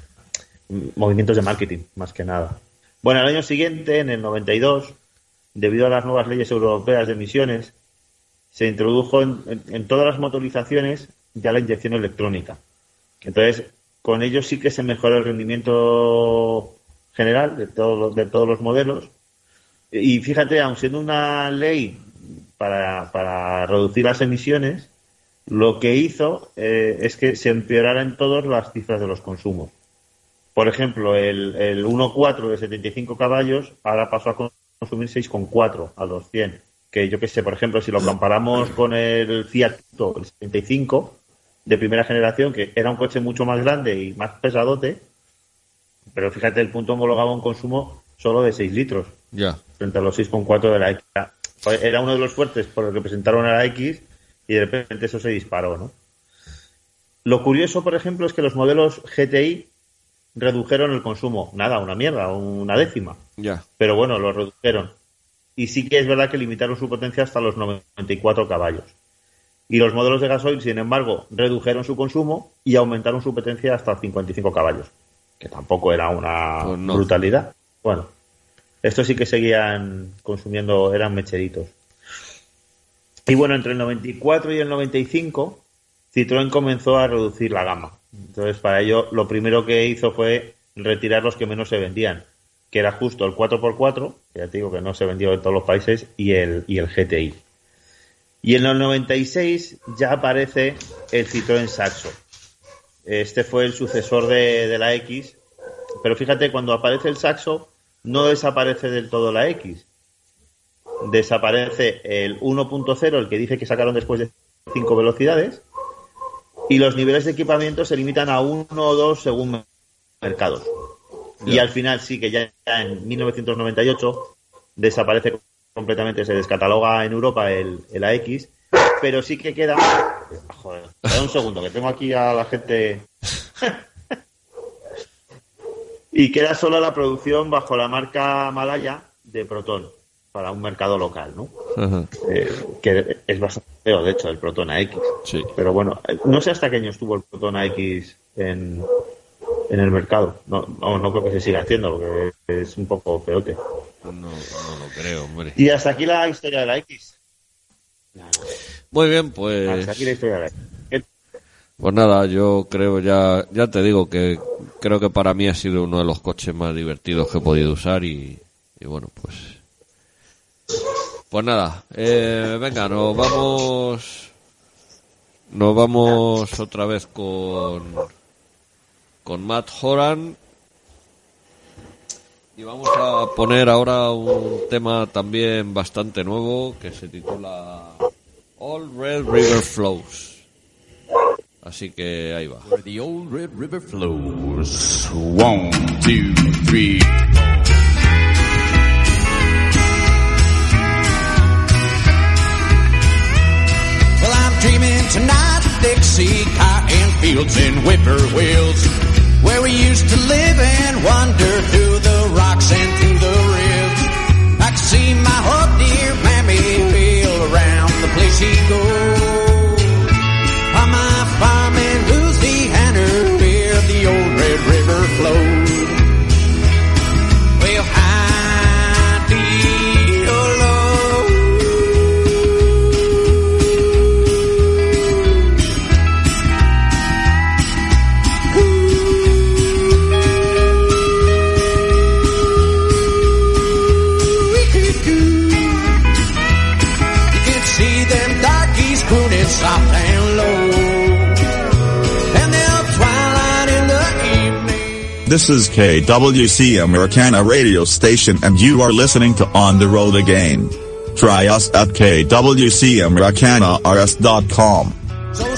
B: mm, movimientos de marketing, más que nada. Bueno, el año siguiente, en el 92, debido a las nuevas leyes europeas de emisiones, se introdujo en, en- en todas las motorizaciones ya la inyección electrónica. Entonces, con ello sí que se mejoró el rendimiento general de todos los, de todos los modelos. Y fíjate, aun siendo una ley para, para reducir las emisiones, lo que hizo eh, es que se empeoraran todas las cifras de los consumos. Por ejemplo, el, el 1.4 de 75 caballos ahora pasó a consumir 6.4 a los 100. Que yo que sé, por ejemplo, si lo comparamos con el Fiat Punto, el 75 de primera generación, que era un coche mucho más grande y más pesadote, pero fíjate, el punto homologaba un consumo solo de 6 litros
A: Ya.
B: frente a los 6,4 de la X. Era uno de los fuertes por el que presentaron a la X y de repente eso se disparó, ¿no? Lo curioso, por ejemplo, es que los modelos GTI redujeron el consumo. Nada, una mierda, una décima.
A: Ya.
B: Pero bueno, lo redujeron. Y sí que es verdad que limitaron su potencia hasta los 94 caballos. Y los modelos de gasoil, sin embargo, redujeron su consumo y aumentaron su potencia hasta 55 caballos. Que tampoco era una
A: Pues no.
B: brutalidad. Bueno, estos sí que seguían consumiendo, eran mecheritos. Y bueno, entre el 94 y el 95, Citroën comenzó a reducir la gama. Entonces, para ello, lo primero que hizo fue retirar los que menos se vendían, que era justo el 4x4, que ya te digo que no se vendió en todos los países, y el, y el GTI. Y en el 96 ya aparece el Citroën Saxo. Este fue el sucesor de, de la X, pero fíjate, cuando aparece el Saxo, no desaparece del todo la X. Desaparece el 1.0, el que dice que sacaron después de 5 velocidades, y los niveles de equipamiento se limitan a 1 o 2 según mercados. Y al final sí que ya en 1998 desaparece completamente, se descataloga en Europa el, el AX, pero sí que queda... Joder, un segundo, que tengo aquí a la gente... y queda solo la producción bajo la marca Malaya de Proton para un mercado local, ¿no?
A: Ajá.
B: Eh, que es bastante feo, de hecho, el Proton AX.
A: Sí.
B: Pero bueno, no sé hasta qué año estuvo el Proton AX en, en el mercado. No, no, no creo que se siga haciendo, porque es un poco feote.
A: No, no lo creo, hombre.
B: Y hasta aquí la historia de la X.
A: Muy bien, pues.
B: Hasta aquí la historia de la X. ¿Qué-
A: Pues nada, yo creo ya, ya te digo que creo que para mí ha sido uno de los coches más divertidos que he podido usar y, y bueno, pues. Pues nada, eh, venga, nos vamos. Nos vamos otra vez con. Con Matt Horan. Y vamos a poner ahora un tema también bastante nuevo que se titula All Red River Flows. Así que ahí va.
E: Where the old Red River flows. One, two, three. Well, I'm dreaming tonight of Dixie cotton fields and whippoorwills, where we used to live and wander through the rocks and through the ribs. I can see my hope dear mammy wheel around the place he goes.
D: This is KWC Americana radio station and you are listening to On the Road Again. Try us at kwcamericanars.com.
E: So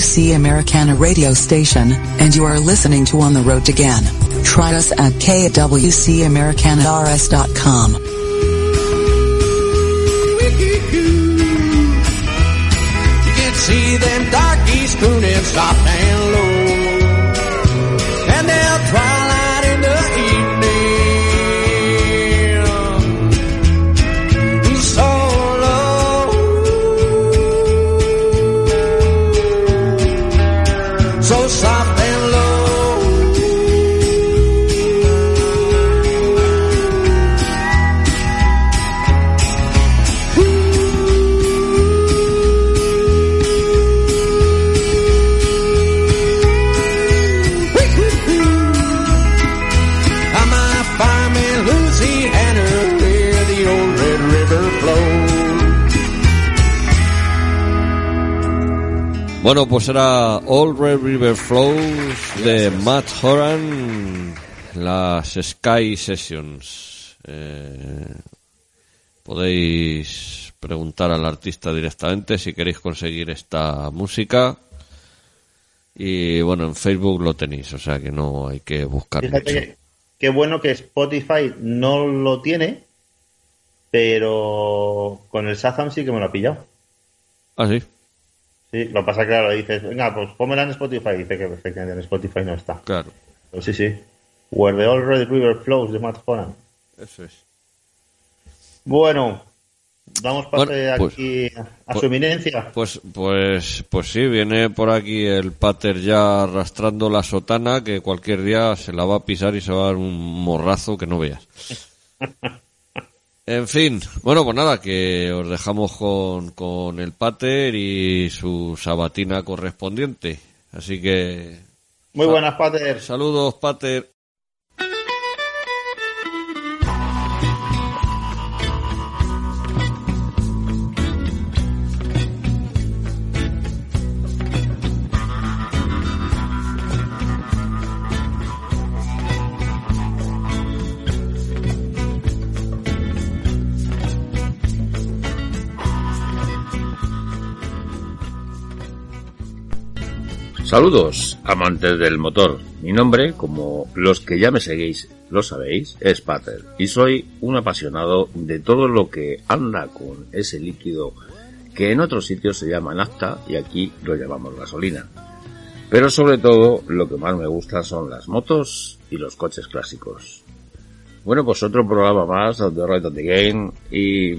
G: KWC Americana radio station, and you are listening to On the Road Again. Try us at kwcamericanars.com.
E: You can see them darkies crooning soft and low.
A: Bueno, pues era All Red River Flows de Matt Horan, las Sky Sessions. Eh, podéis preguntar al artista directamente si queréis conseguir esta música. Y bueno, en Facebook lo tenéis, o sea que no hay que buscar
B: Fíjate qué bueno que Spotify no lo tiene, pero con el Shazam sí que me lo ha pillado.
A: Ah, sí,
B: Sí, lo pasa claro, dices, venga, pues pónmela en Spotify. Dice que perfectamente en Spotify no está.
A: claro,
B: Pero sí, sí. Where the Old Red River Flows de Matt Horan.
A: eso es.
B: Bueno, damos pase
A: Bueno, pues-
B: aquí a
A: pues-
B: su eminencia.
A: Pues, pues, pues sí, viene por aquí el pater ya arrastrando la sotana que cualquier día se la va a pisar y se va a dar un morrazo que no veas. En fin, bueno, pues nada, que os dejamos con, con el pater y su sabatina correspondiente. Así que,
B: Muy buenas, Pater.
A: saludos, pater.
H: Saludos, amantes del motor. Mi nombre, como los que ya me seguís lo sabéis, es Pater y soy un apasionado de todo lo que anda con ese líquido que en otros sitios se llama nafta y aquí lo llamamos gasolina. Pero sobre todo lo que más me gusta son las motos y los coches clásicos. Bueno, pues otro programa más The Right of the Game y,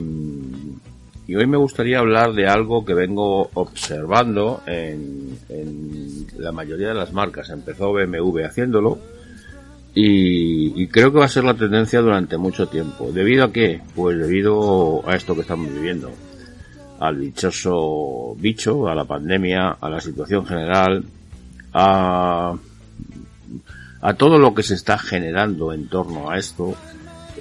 H: y hoy me gustaría hablar de algo que vengo observando en, en la mayoría de las marcas. Empezó BMW haciéndolo y, y creo que va a ser la tendencia durante mucho tiempo. ¿Debido a qué? Pues debido a esto que estamos viviendo. Al dichoso bicho, a la pandemia, a la situación general, a, a todo lo que se está generando en torno a esto.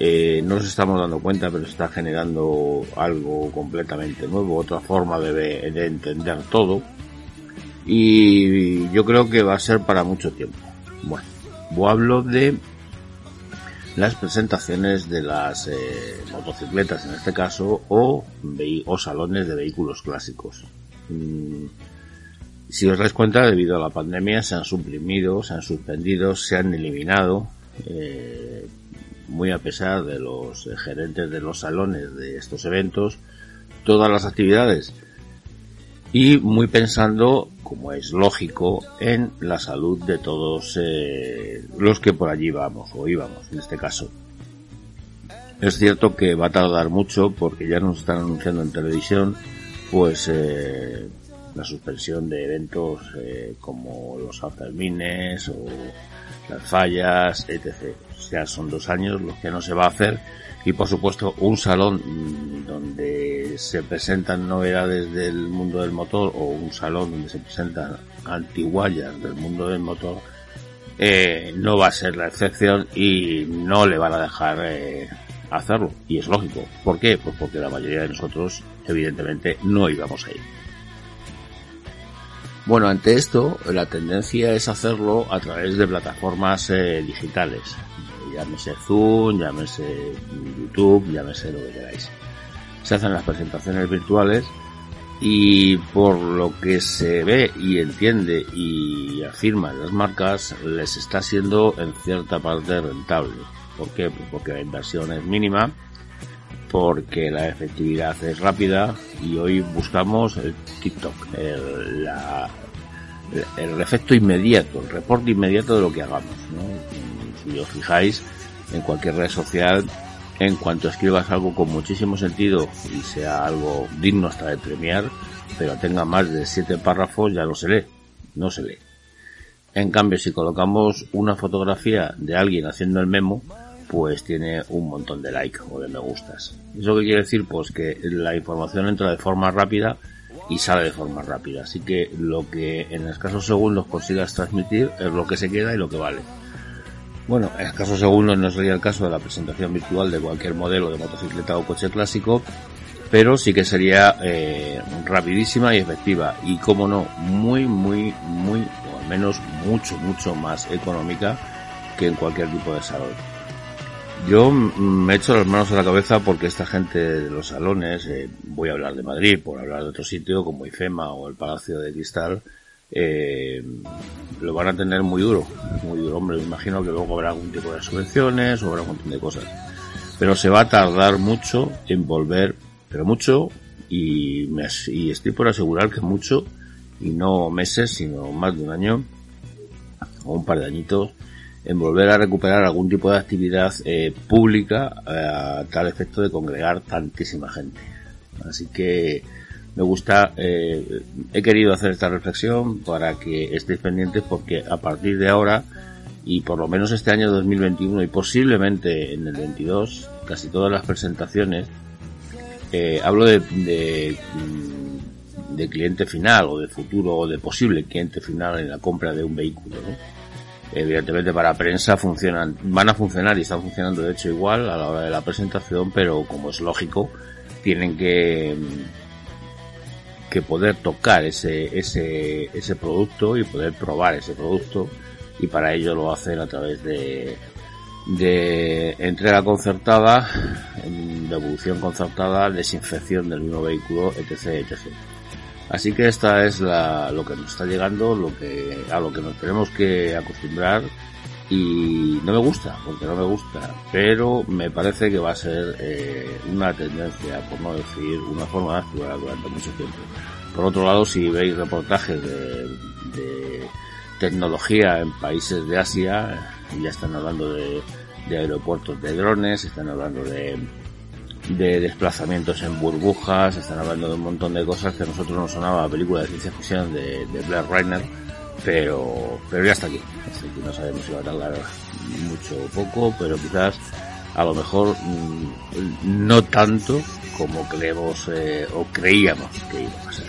H: Eh, no nos estamos dando cuenta, pero está generando algo completamente nuevo, otra forma de, entender todo. Y yo creo que va a ser para mucho tiempo. Bueno, hablo de las presentaciones de las eh, motocicletas en este caso o salones de vehículos clásicos. Mm, si os dais cuenta, debido a la pandemia se han suprimido, se han suspendido, se han eliminado, eh, muy a pesar de los gerentes de los salones de estos eventos, todas las actividades y muy pensando, como es lógico, en la salud de todos eh, los que por allí vamos o íbamos en este caso. Es cierto que va a tardar mucho porque ya nos están anunciando en televisión pues eh, la suspensión de eventos eh, como los Sanfermines o las fallas, etc. O sea, son dos años los que no se va a hacer y por supuesto un salón mm, donde se presentan novedades del mundo del motor o un salón donde se presentan antiguallas del mundo del motor eh, no va a ser la excepción y no le van a dejar eh, hacerlo y es lógico ¿por qué? pues porque la mayoría de nosotros evidentemente no íbamos a ir bueno, ante esto, la tendencia es hacerlo a través de plataformas eh, digitales. Llámese Zoom, llámese YouTube, llámese lo que queráis. Se hacen las presentaciones virtuales y por lo que se ve y entiende y afirman las marcas, les está siendo en cierta parte rentable. ¿Por qué? Pues porque la inversión es mínima, porque la efectividad es rápida y hoy buscamos el TikTok, el, el efecto inmediato, el reporte inmediato de lo que hagamos. ¿no? Si os fijáis en cualquier red social, en cuanto escribas algo con muchísimo sentido y sea algo digno hasta de premiar, pero tenga más de siete párrafos, ya no se lee, no se lee. En cambio, si colocamos una fotografía de alguien haciendo el memo, pues tiene un montón de like o de me gustas. ¿Eso qué quiere decir? Pues que la información entra de forma rápida y sale de forma rápida. Así que lo que en escasos segundos consigas transmitir es lo que se queda y lo que vale. Bueno, en escasos segundos no sería el caso de la presentación virtual de cualquier modelo de motocicleta o coche clásico, pero sí que sería eh, rapidísima y efectiva y como no, muy, muy, muy, o al menos mucho, mucho más económica que en cualquier tipo de salón. Yo me echo las manos a la cabeza porque esta gente de los salones, eh, voy a hablar de Madrid, por hablar de otro sitio como IFEMA o el Palacio de Cristal, eh, lo van a tener muy duro, muy duro. Hombre, me imagino que luego habrá algún tipo de subvenciones o habrá un montón de cosas. Pero se va a tardar mucho en volver, pero mucho, y, me, y estoy por asegurar que mucho, y no meses, sino más de un año, o un par de añitos, en volver a recuperar algún tipo de actividad eh, pública eh, a tal efecto de congregar tantísima gente. Así que me gusta, eh, he querido hacer esta reflexión para que estéis pendientes porque a partir de ahora y por lo menos este año 2021 y posiblemente en el 22, casi todas las presentaciones, eh, hablo de, de, de cliente final o de futuro o de posible cliente final en la compra de un vehículo, ¿no? evidentemente para prensa funcionan, van a funcionar y están funcionando de hecho igual a la hora de la presentación, pero como es lógico, tienen que que poder tocar ese, ese, ese producto y poder probar ese producto y para ello lo hacen a través de, de entrega concertada, devolución concertada, desinfección del mismo vehículo, etc, etc. Así que esta es la, lo que nos está llegando, lo que, a lo que nos tenemos que acostumbrar y no me gusta, porque no me gusta, pero me parece que va a ser eh, una tendencia, por no decir una forma de actuar durante mucho tiempo. Por otro lado, si veis reportajes de, tecnología en países de Asia, ya están hablando de, aeropuertos de drones, están hablando de, de desplazamientos en burbujas, están hablando de un montón de cosas que a nosotros nos sonaba a película de ciencia ficción de, de Blair Reiner, pero, pero ya está aquí. Hasta aquí no sabemos si va a tardar mucho o poco, pero quizás a lo mejor mmm, no tanto como creemos eh, o creíamos que iba a ser.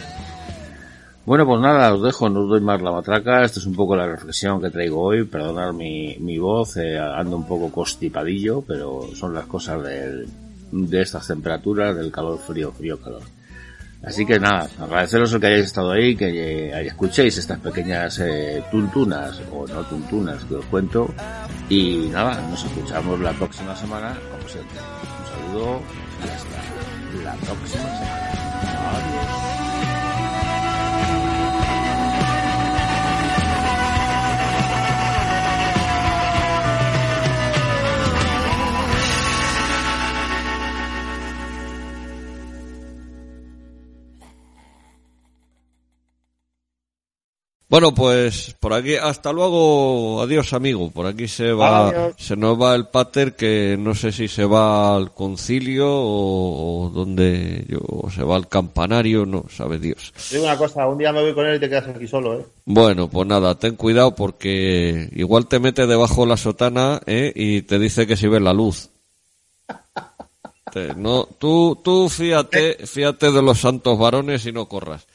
H: Bueno, pues nada, os dejo, no os doy más la matraca. Esta es un poco la reflexión que traigo hoy. Perdonad mi, mi voz, eh, ando un poco constipadillo, pero son las cosas del, de estas temperaturas, del calor frío, frío, calor. Así que nada, agradeceros el que hayáis estado ahí, que eh, escuchéis estas pequeñas eh, tuntunas o no tuntunas que os cuento. Y nada, nos escuchamos la próxima semana, como siempre. Un saludo y hasta la próxima semana.
A: Bueno, pues por aquí, hasta luego, adiós amigo, por aquí se va,
B: Adiós.
A: se nos va el pater que no sé si se va al concilio o, o donde yo, o se va al campanario, no sabe Dios.
B: Digo una cosa, un día me voy con él y te quedas aquí solo, ¿eh?
A: Bueno, pues nada, ten cuidado porque igual te mete debajo la sotana ¿eh? y te dice que si ves la luz. Te- no, tú, tú fíjate, fíjate de los santos varones y no corras.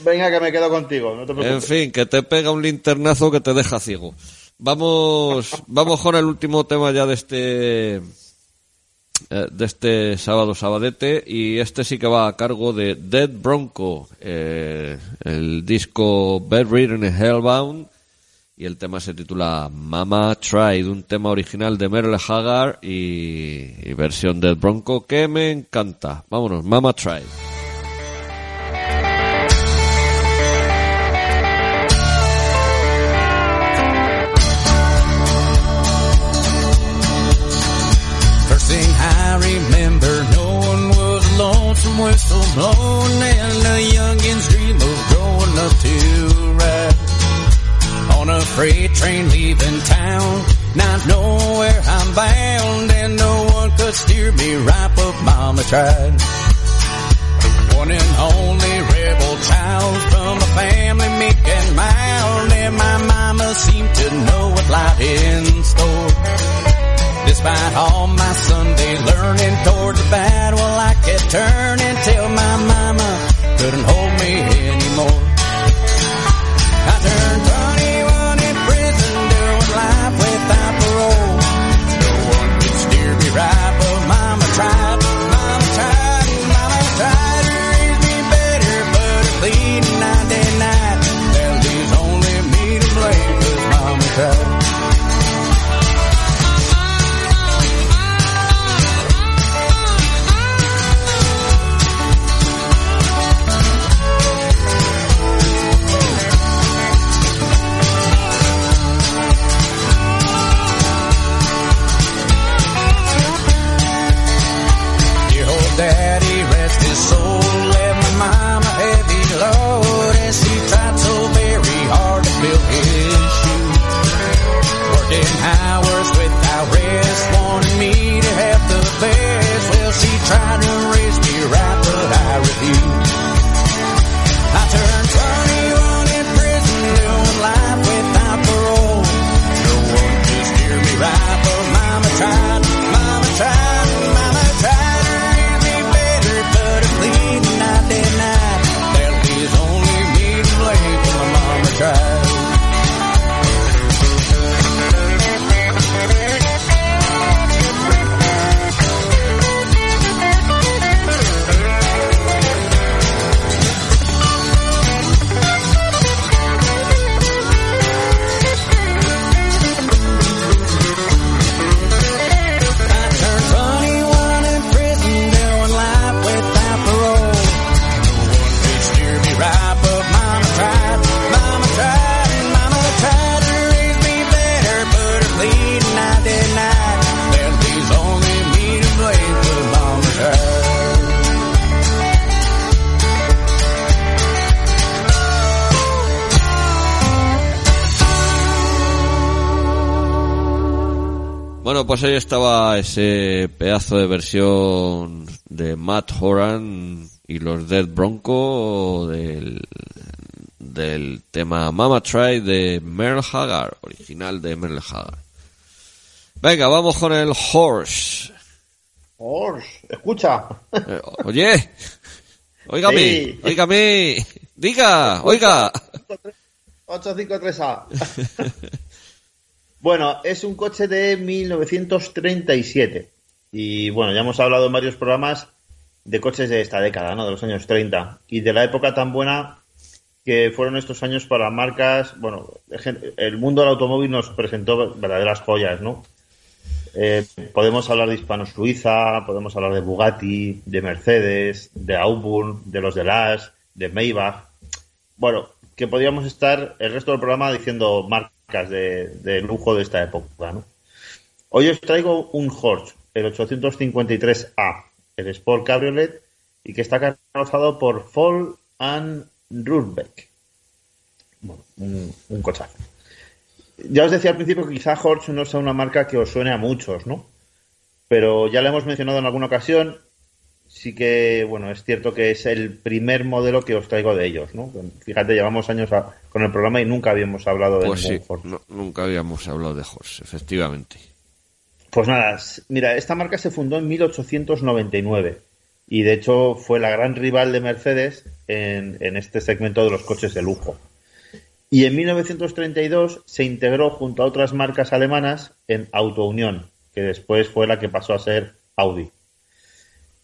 B: Venga, que me quedo contigo, no te
A: En
B: preocupes.
A: fin, que te pega un linternazo que te deja ciego. Vamos, vamos con el último tema ya de este, eh, de este sábado sabadete y este sí que va a cargo de Dead Bronco, eh, el disco Bedridden and Hellbound y el tema se titula Mama Tried, un tema original de Merle Haggard y, y versión Dead Bronco que me encanta. Vámonos, Mama Tried.
E: From whistle blowing, and the youngins dream of growing up to ride on a freight train leaving town. Not knowing where I'm bound, and no one could steer me right, but Mama tried. One and only rebel child from a family meek and mild, and my mama seemed to know what lied in store. Despite all my Sunday learning towards the bad, well, I kept turning till my mama couldn't hold me anymore.
A: Bueno, pues ahí estaba ese pedazo de versión de Matt Horan y los Dead Bronco del, del tema Mama Try de Merle Haggard, original de Merle Haggard. Venga, vamos con el Horse.
B: Ors, escucha.
A: Eh, oye, óigame,
B: Sí.
A: óigame, diga, oiga.
B: 853A. bueno, es un coche de 1937. Y bueno, ya hemos hablado en varios programas de coches de esta década, ¿no? De los años 30. Y de la época tan buena que fueron estos años para marcas. Bueno, el mundo del automóvil nos presentó verdaderas joyas, ¿no? Eh, podemos hablar de Hispano-Suiza, podemos hablar de Bugatti, de Mercedes, de Auburn, de los de Lash, de Maybach. Bueno, que podríamos estar el resto del programa diciendo marcas de, lujo de esta época, ¿no? Hoy os traigo un Horch, el 853A, el Sport Cabriolet, y que está carrozado por Fall and Rudbeck. bueno, un, un cochazo. Ya os decía al principio que quizá Horch no sea una marca que os suene a muchos, ¿no? Pero ya la hemos mencionado en alguna ocasión. Sí que, bueno, es cierto que es el primer modelo que os traigo de ellos, ¿no? Fíjate, llevamos años a- con el programa y nunca habíamos hablado de
A: Pues sí, no- nunca habíamos hablado de Horse, efectivamente.
B: Pues nada, mira, esta marca se fundó en 1899 y de hecho fue la gran rival de Mercedes en, en este segmento de los coches de lujo. Y en 1932 se integró junto a otras marcas alemanas en Auto Unión, que después fue la que pasó a ser Audi.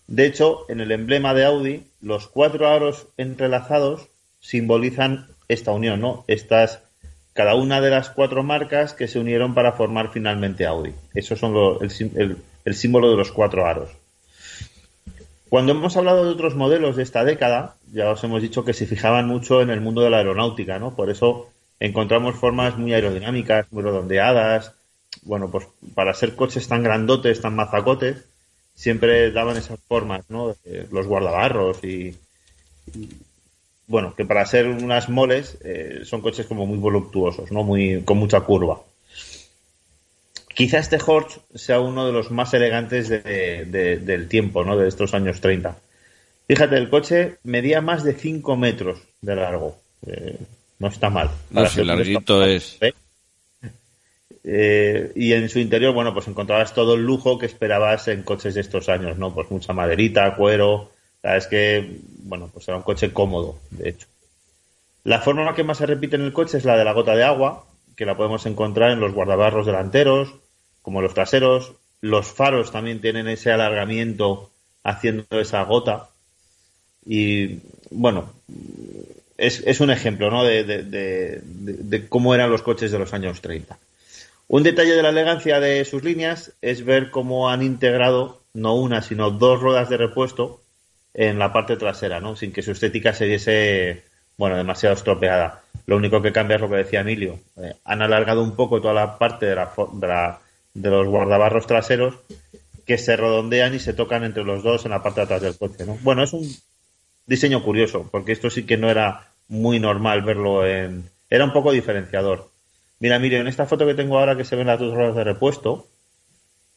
B: De hecho, en el emblema de Audi, los cuatro aros entrelazados simbolizan esta unión, ¿no? Estas, cada una de las cuatro marcas que se unieron para formar finalmente Audi. Esos son el- el símbolo de los cuatro aros. Cuando hemos hablado de otros modelos de esta década, ya os hemos dicho que se fijaban mucho en el mundo de la aeronáutica, ¿no? Por eso encontramos formas muy aerodinámicas, muy redondeadas. Bueno, pues para ser coches tan grandotes, tan mazacotes, siempre daban esas formas, ¿no? Los guardabarros y, y, bueno, que para ser unas moles eh, son coches como muy voluptuosos, ¿no? Muy, con mucha curva. Quizá este Horch sea uno de los más elegantes de- de- del tiempo, ¿no? De estos años 30. Fíjate, el coche medía más de 5 metros de largo. Eh, no está mal.
A: No
B: un
A: larguito es.
B: eh, y en su interior, bueno, pues encontrabas todo el lujo que esperabas en coches de estos años, ¿no? Pues mucha maderita, cuero. Es que, bueno, pues era un coche cómodo, de hecho. La forma que más se repite en el coche es la de la gota de agua, que la podemos encontrar en los guardabarros delanteros, como los traseros. Los faros también tienen ese alargamiento haciendo esa gota. Y, bueno, es, es un ejemplo, ¿no? De- de cómo eran los coches de los años 30. Un detalle de la elegancia de sus líneas es ver cómo han integrado no una, sino dos ruedas de repuesto en la parte trasera, ¿no? Sin que su estética se viese, bueno, demasiado estropeada. Lo único que cambia es lo que decía Emilio. Eh, han alargado un poco toda la parte de, la, de los guardabarros traseros que se redondean y se tocan entre los dos en la parte de atrás del coche, ¿no? Bueno, es un diseño curioso, porque esto sí que no era muy normal verlo en... Era un poco diferenciador. Mira, mire, en esta foto que tengo ahora que se ven las dos ruedas de repuesto,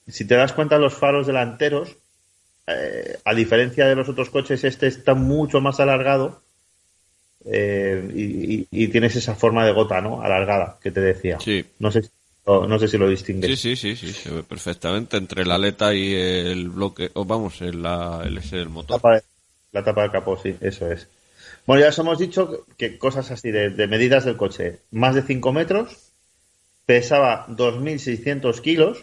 B: si te das cuenta los faros delanteros, eh, a diferencia de los otros coches, este está mucho más alargado eh, y, y- y tienes esa forma de gota, ¿no? Alargada, que te decía.
A: Sí.
B: No sé, si- no, no sé si lo distingues.
A: Sí, sí, sí, sí, se ve perfectamente entre la aleta y el bloque, o vamos, el, la, el motor.
B: tapa de- la tapa del capó, sí, eso es. Bueno, ya os hemos dicho que cosas así de, de medidas del coche. Más de 5 metros, pesaba 2.600 kilos.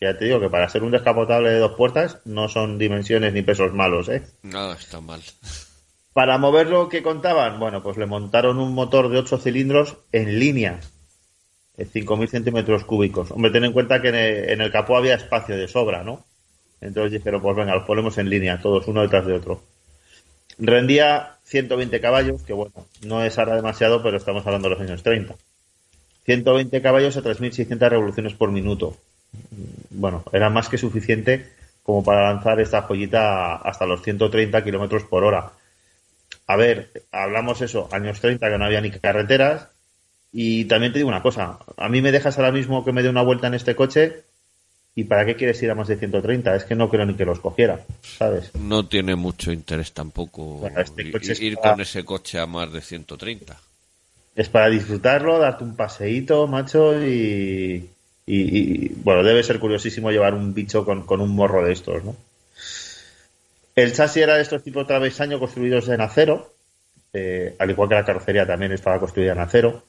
B: Ya te digo que para ser un descapotable de dos puertas no son dimensiones ni pesos malos, ¿eh?
A: Nada está mal.
B: Para moverlo, ¿qué contaban? Bueno, pues le montaron un motor de 8 cilindros en línea, de 5.000 centímetros cúbicos. Hombre, ten en cuenta que en el, en el capó había espacio de sobra, ¿no? Entonces dijeron, pues venga, los ponemos en línea, todos uno detrás de otro. Rendía 120 caballos, que bueno, no es ahora demasiado, pero estamos hablando de los años 30. 120 caballos a 3.600 revoluciones por minuto. Bueno, era más que suficiente como para lanzar esta joyita hasta los 130 kilómetros por hora. A ver, hablamos eso, años 30 que no había ni carreteras. Y también te digo una cosa, a mí me dejas ahora mismo que me dé una vuelta en este coche y ¿para qué quieres ir a más de 130? Es que no creo ni que los cogiera, ¿sabes?
A: No tiene mucho interés tampoco
B: Bueno, este
A: ir
B: para-
A: con ese coche a más de 130.
B: Es para disfrutarlo, darte un paseíto, macho, y, y- bueno, debe ser curiosísimo llevar un bicho con, con un morro de estos, ¿no? El chasis era de estos tipos travesaño construidos en acero, eh, al igual que la carrocería también estaba construida en acero,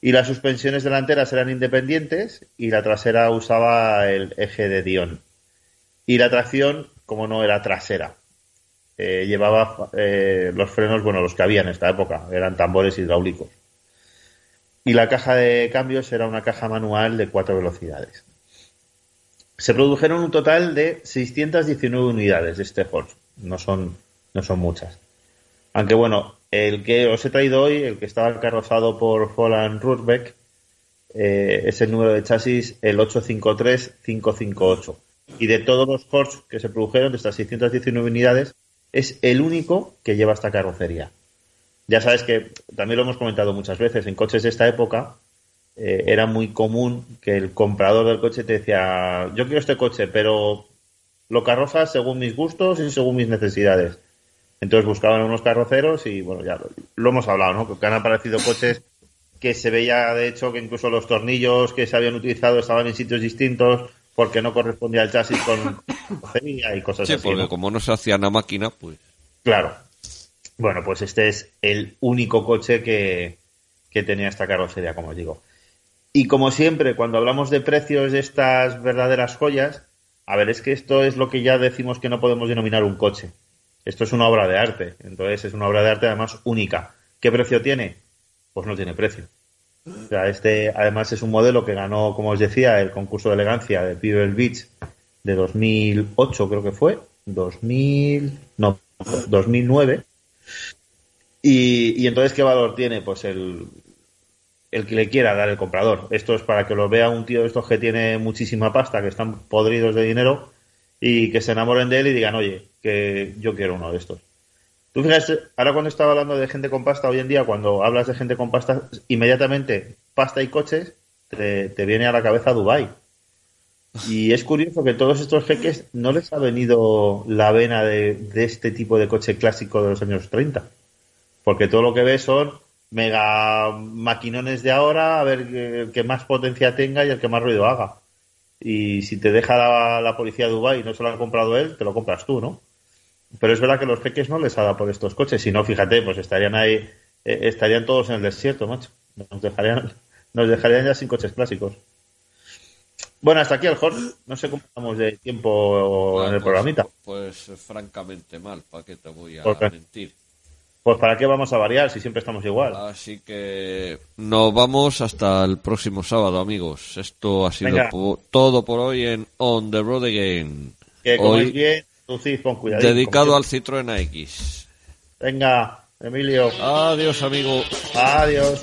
B: y las suspensiones delanteras eran independientes y la trasera usaba el eje de Dion. Y la tracción, como no, era trasera. Eh, llevaba eh, los frenos, bueno, los que había en esta época, eran tambores hidráulicos. Y la caja de cambios era una caja manual de cuatro velocidades. Se produjeron un total de 619 unidades de este Horse. No son, no son muchas. Aunque bueno, el que os he traído hoy, el que estaba carrozado por Holland Rurbeck, eh, es el número de chasis el 853558. Y de todos los Horse que se produjeron, de estas 619 unidades, es el único que lleva esta carrocería. Ya sabes que también lo hemos comentado muchas veces, en coches de esta época eh, era muy común que el comprador del coche te decía, yo quiero este coche, pero lo carrozas según mis gustos y según mis necesidades. Entonces buscaban unos carroceros y bueno, ya lo, lo hemos hablado, ¿no? Que han aparecido coches que se veía de hecho que incluso los tornillos que se habían utilizado estaban en sitios distintos porque no correspondía al chasis con carrocería y cosas
A: Sí,
B: así.
A: porque
B: ¿no?
A: como no se hacía la máquina, pues...
B: Claro. Bueno, pues este es el único coche que, que tenía esta carrocería, como os digo. Y como siempre, cuando hablamos de precios de estas verdaderas joyas, a ver, es que esto es lo que ya decimos que no podemos denominar un coche. Esto es una obra de arte. Entonces es una obra de arte además única. ¿Qué precio tiene? Pues no tiene precio. O sea, este además es un modelo que ganó, como os decía, el concurso de elegancia de Pebble Beach de 2008, creo que fue. 2000, no, 2009. Y, entonces, ¿qué valor tiene? Pues el, el que le quiera dar el comprador. Esto es para que lo vea un tío de estos que tiene muchísima pasta, que están podridos de dinero y que se enamoren de él y digan, oye, que yo quiero uno de estos. Tú fíjate, ahora cuando estaba hablando de gente con pasta, hoy en día cuando hablas de gente con pasta, inmediatamente pasta y coches, te, te viene a la cabeza Dubai. Y es curioso que todos estos jeques no les ha venido la vena de, este tipo de coche clásico de los años 30. Porque todo lo que ves son mega maquinones de ahora, a ver el que más potencia tenga y el que más ruido haga. Y si te deja la, la policía de Dubai y no se lo ha comprado él, te lo compras tú, ¿no? Pero es verdad que los jeques no les ha dado por estos coches. Si no, fíjate, pues estarían ahí, eh, estarían todos en el desierto, macho. Nos dejarían, nos dejarían ya sin coches clásicos. Bueno, hasta aquí el Jorge. No sé cómo estamos de tiempo en el
A: pues,
B: programita.
A: Pues eh, francamente mal, ¿para qué te voy a
B: ¿Por qué?
A: mentir?
B: Pues para qué vamos a variar si siempre estamos igual.
A: Así que nos vamos hasta el próximo sábado, amigos. Esto ha sido po- todo por hoy en On the Road Again.
B: Que
A: Hoy
B: bien, conducid con cuidado.
A: dedicado al Citroën AX.
B: Venga, Emilio.
A: Adiós, amigo.
B: Adiós.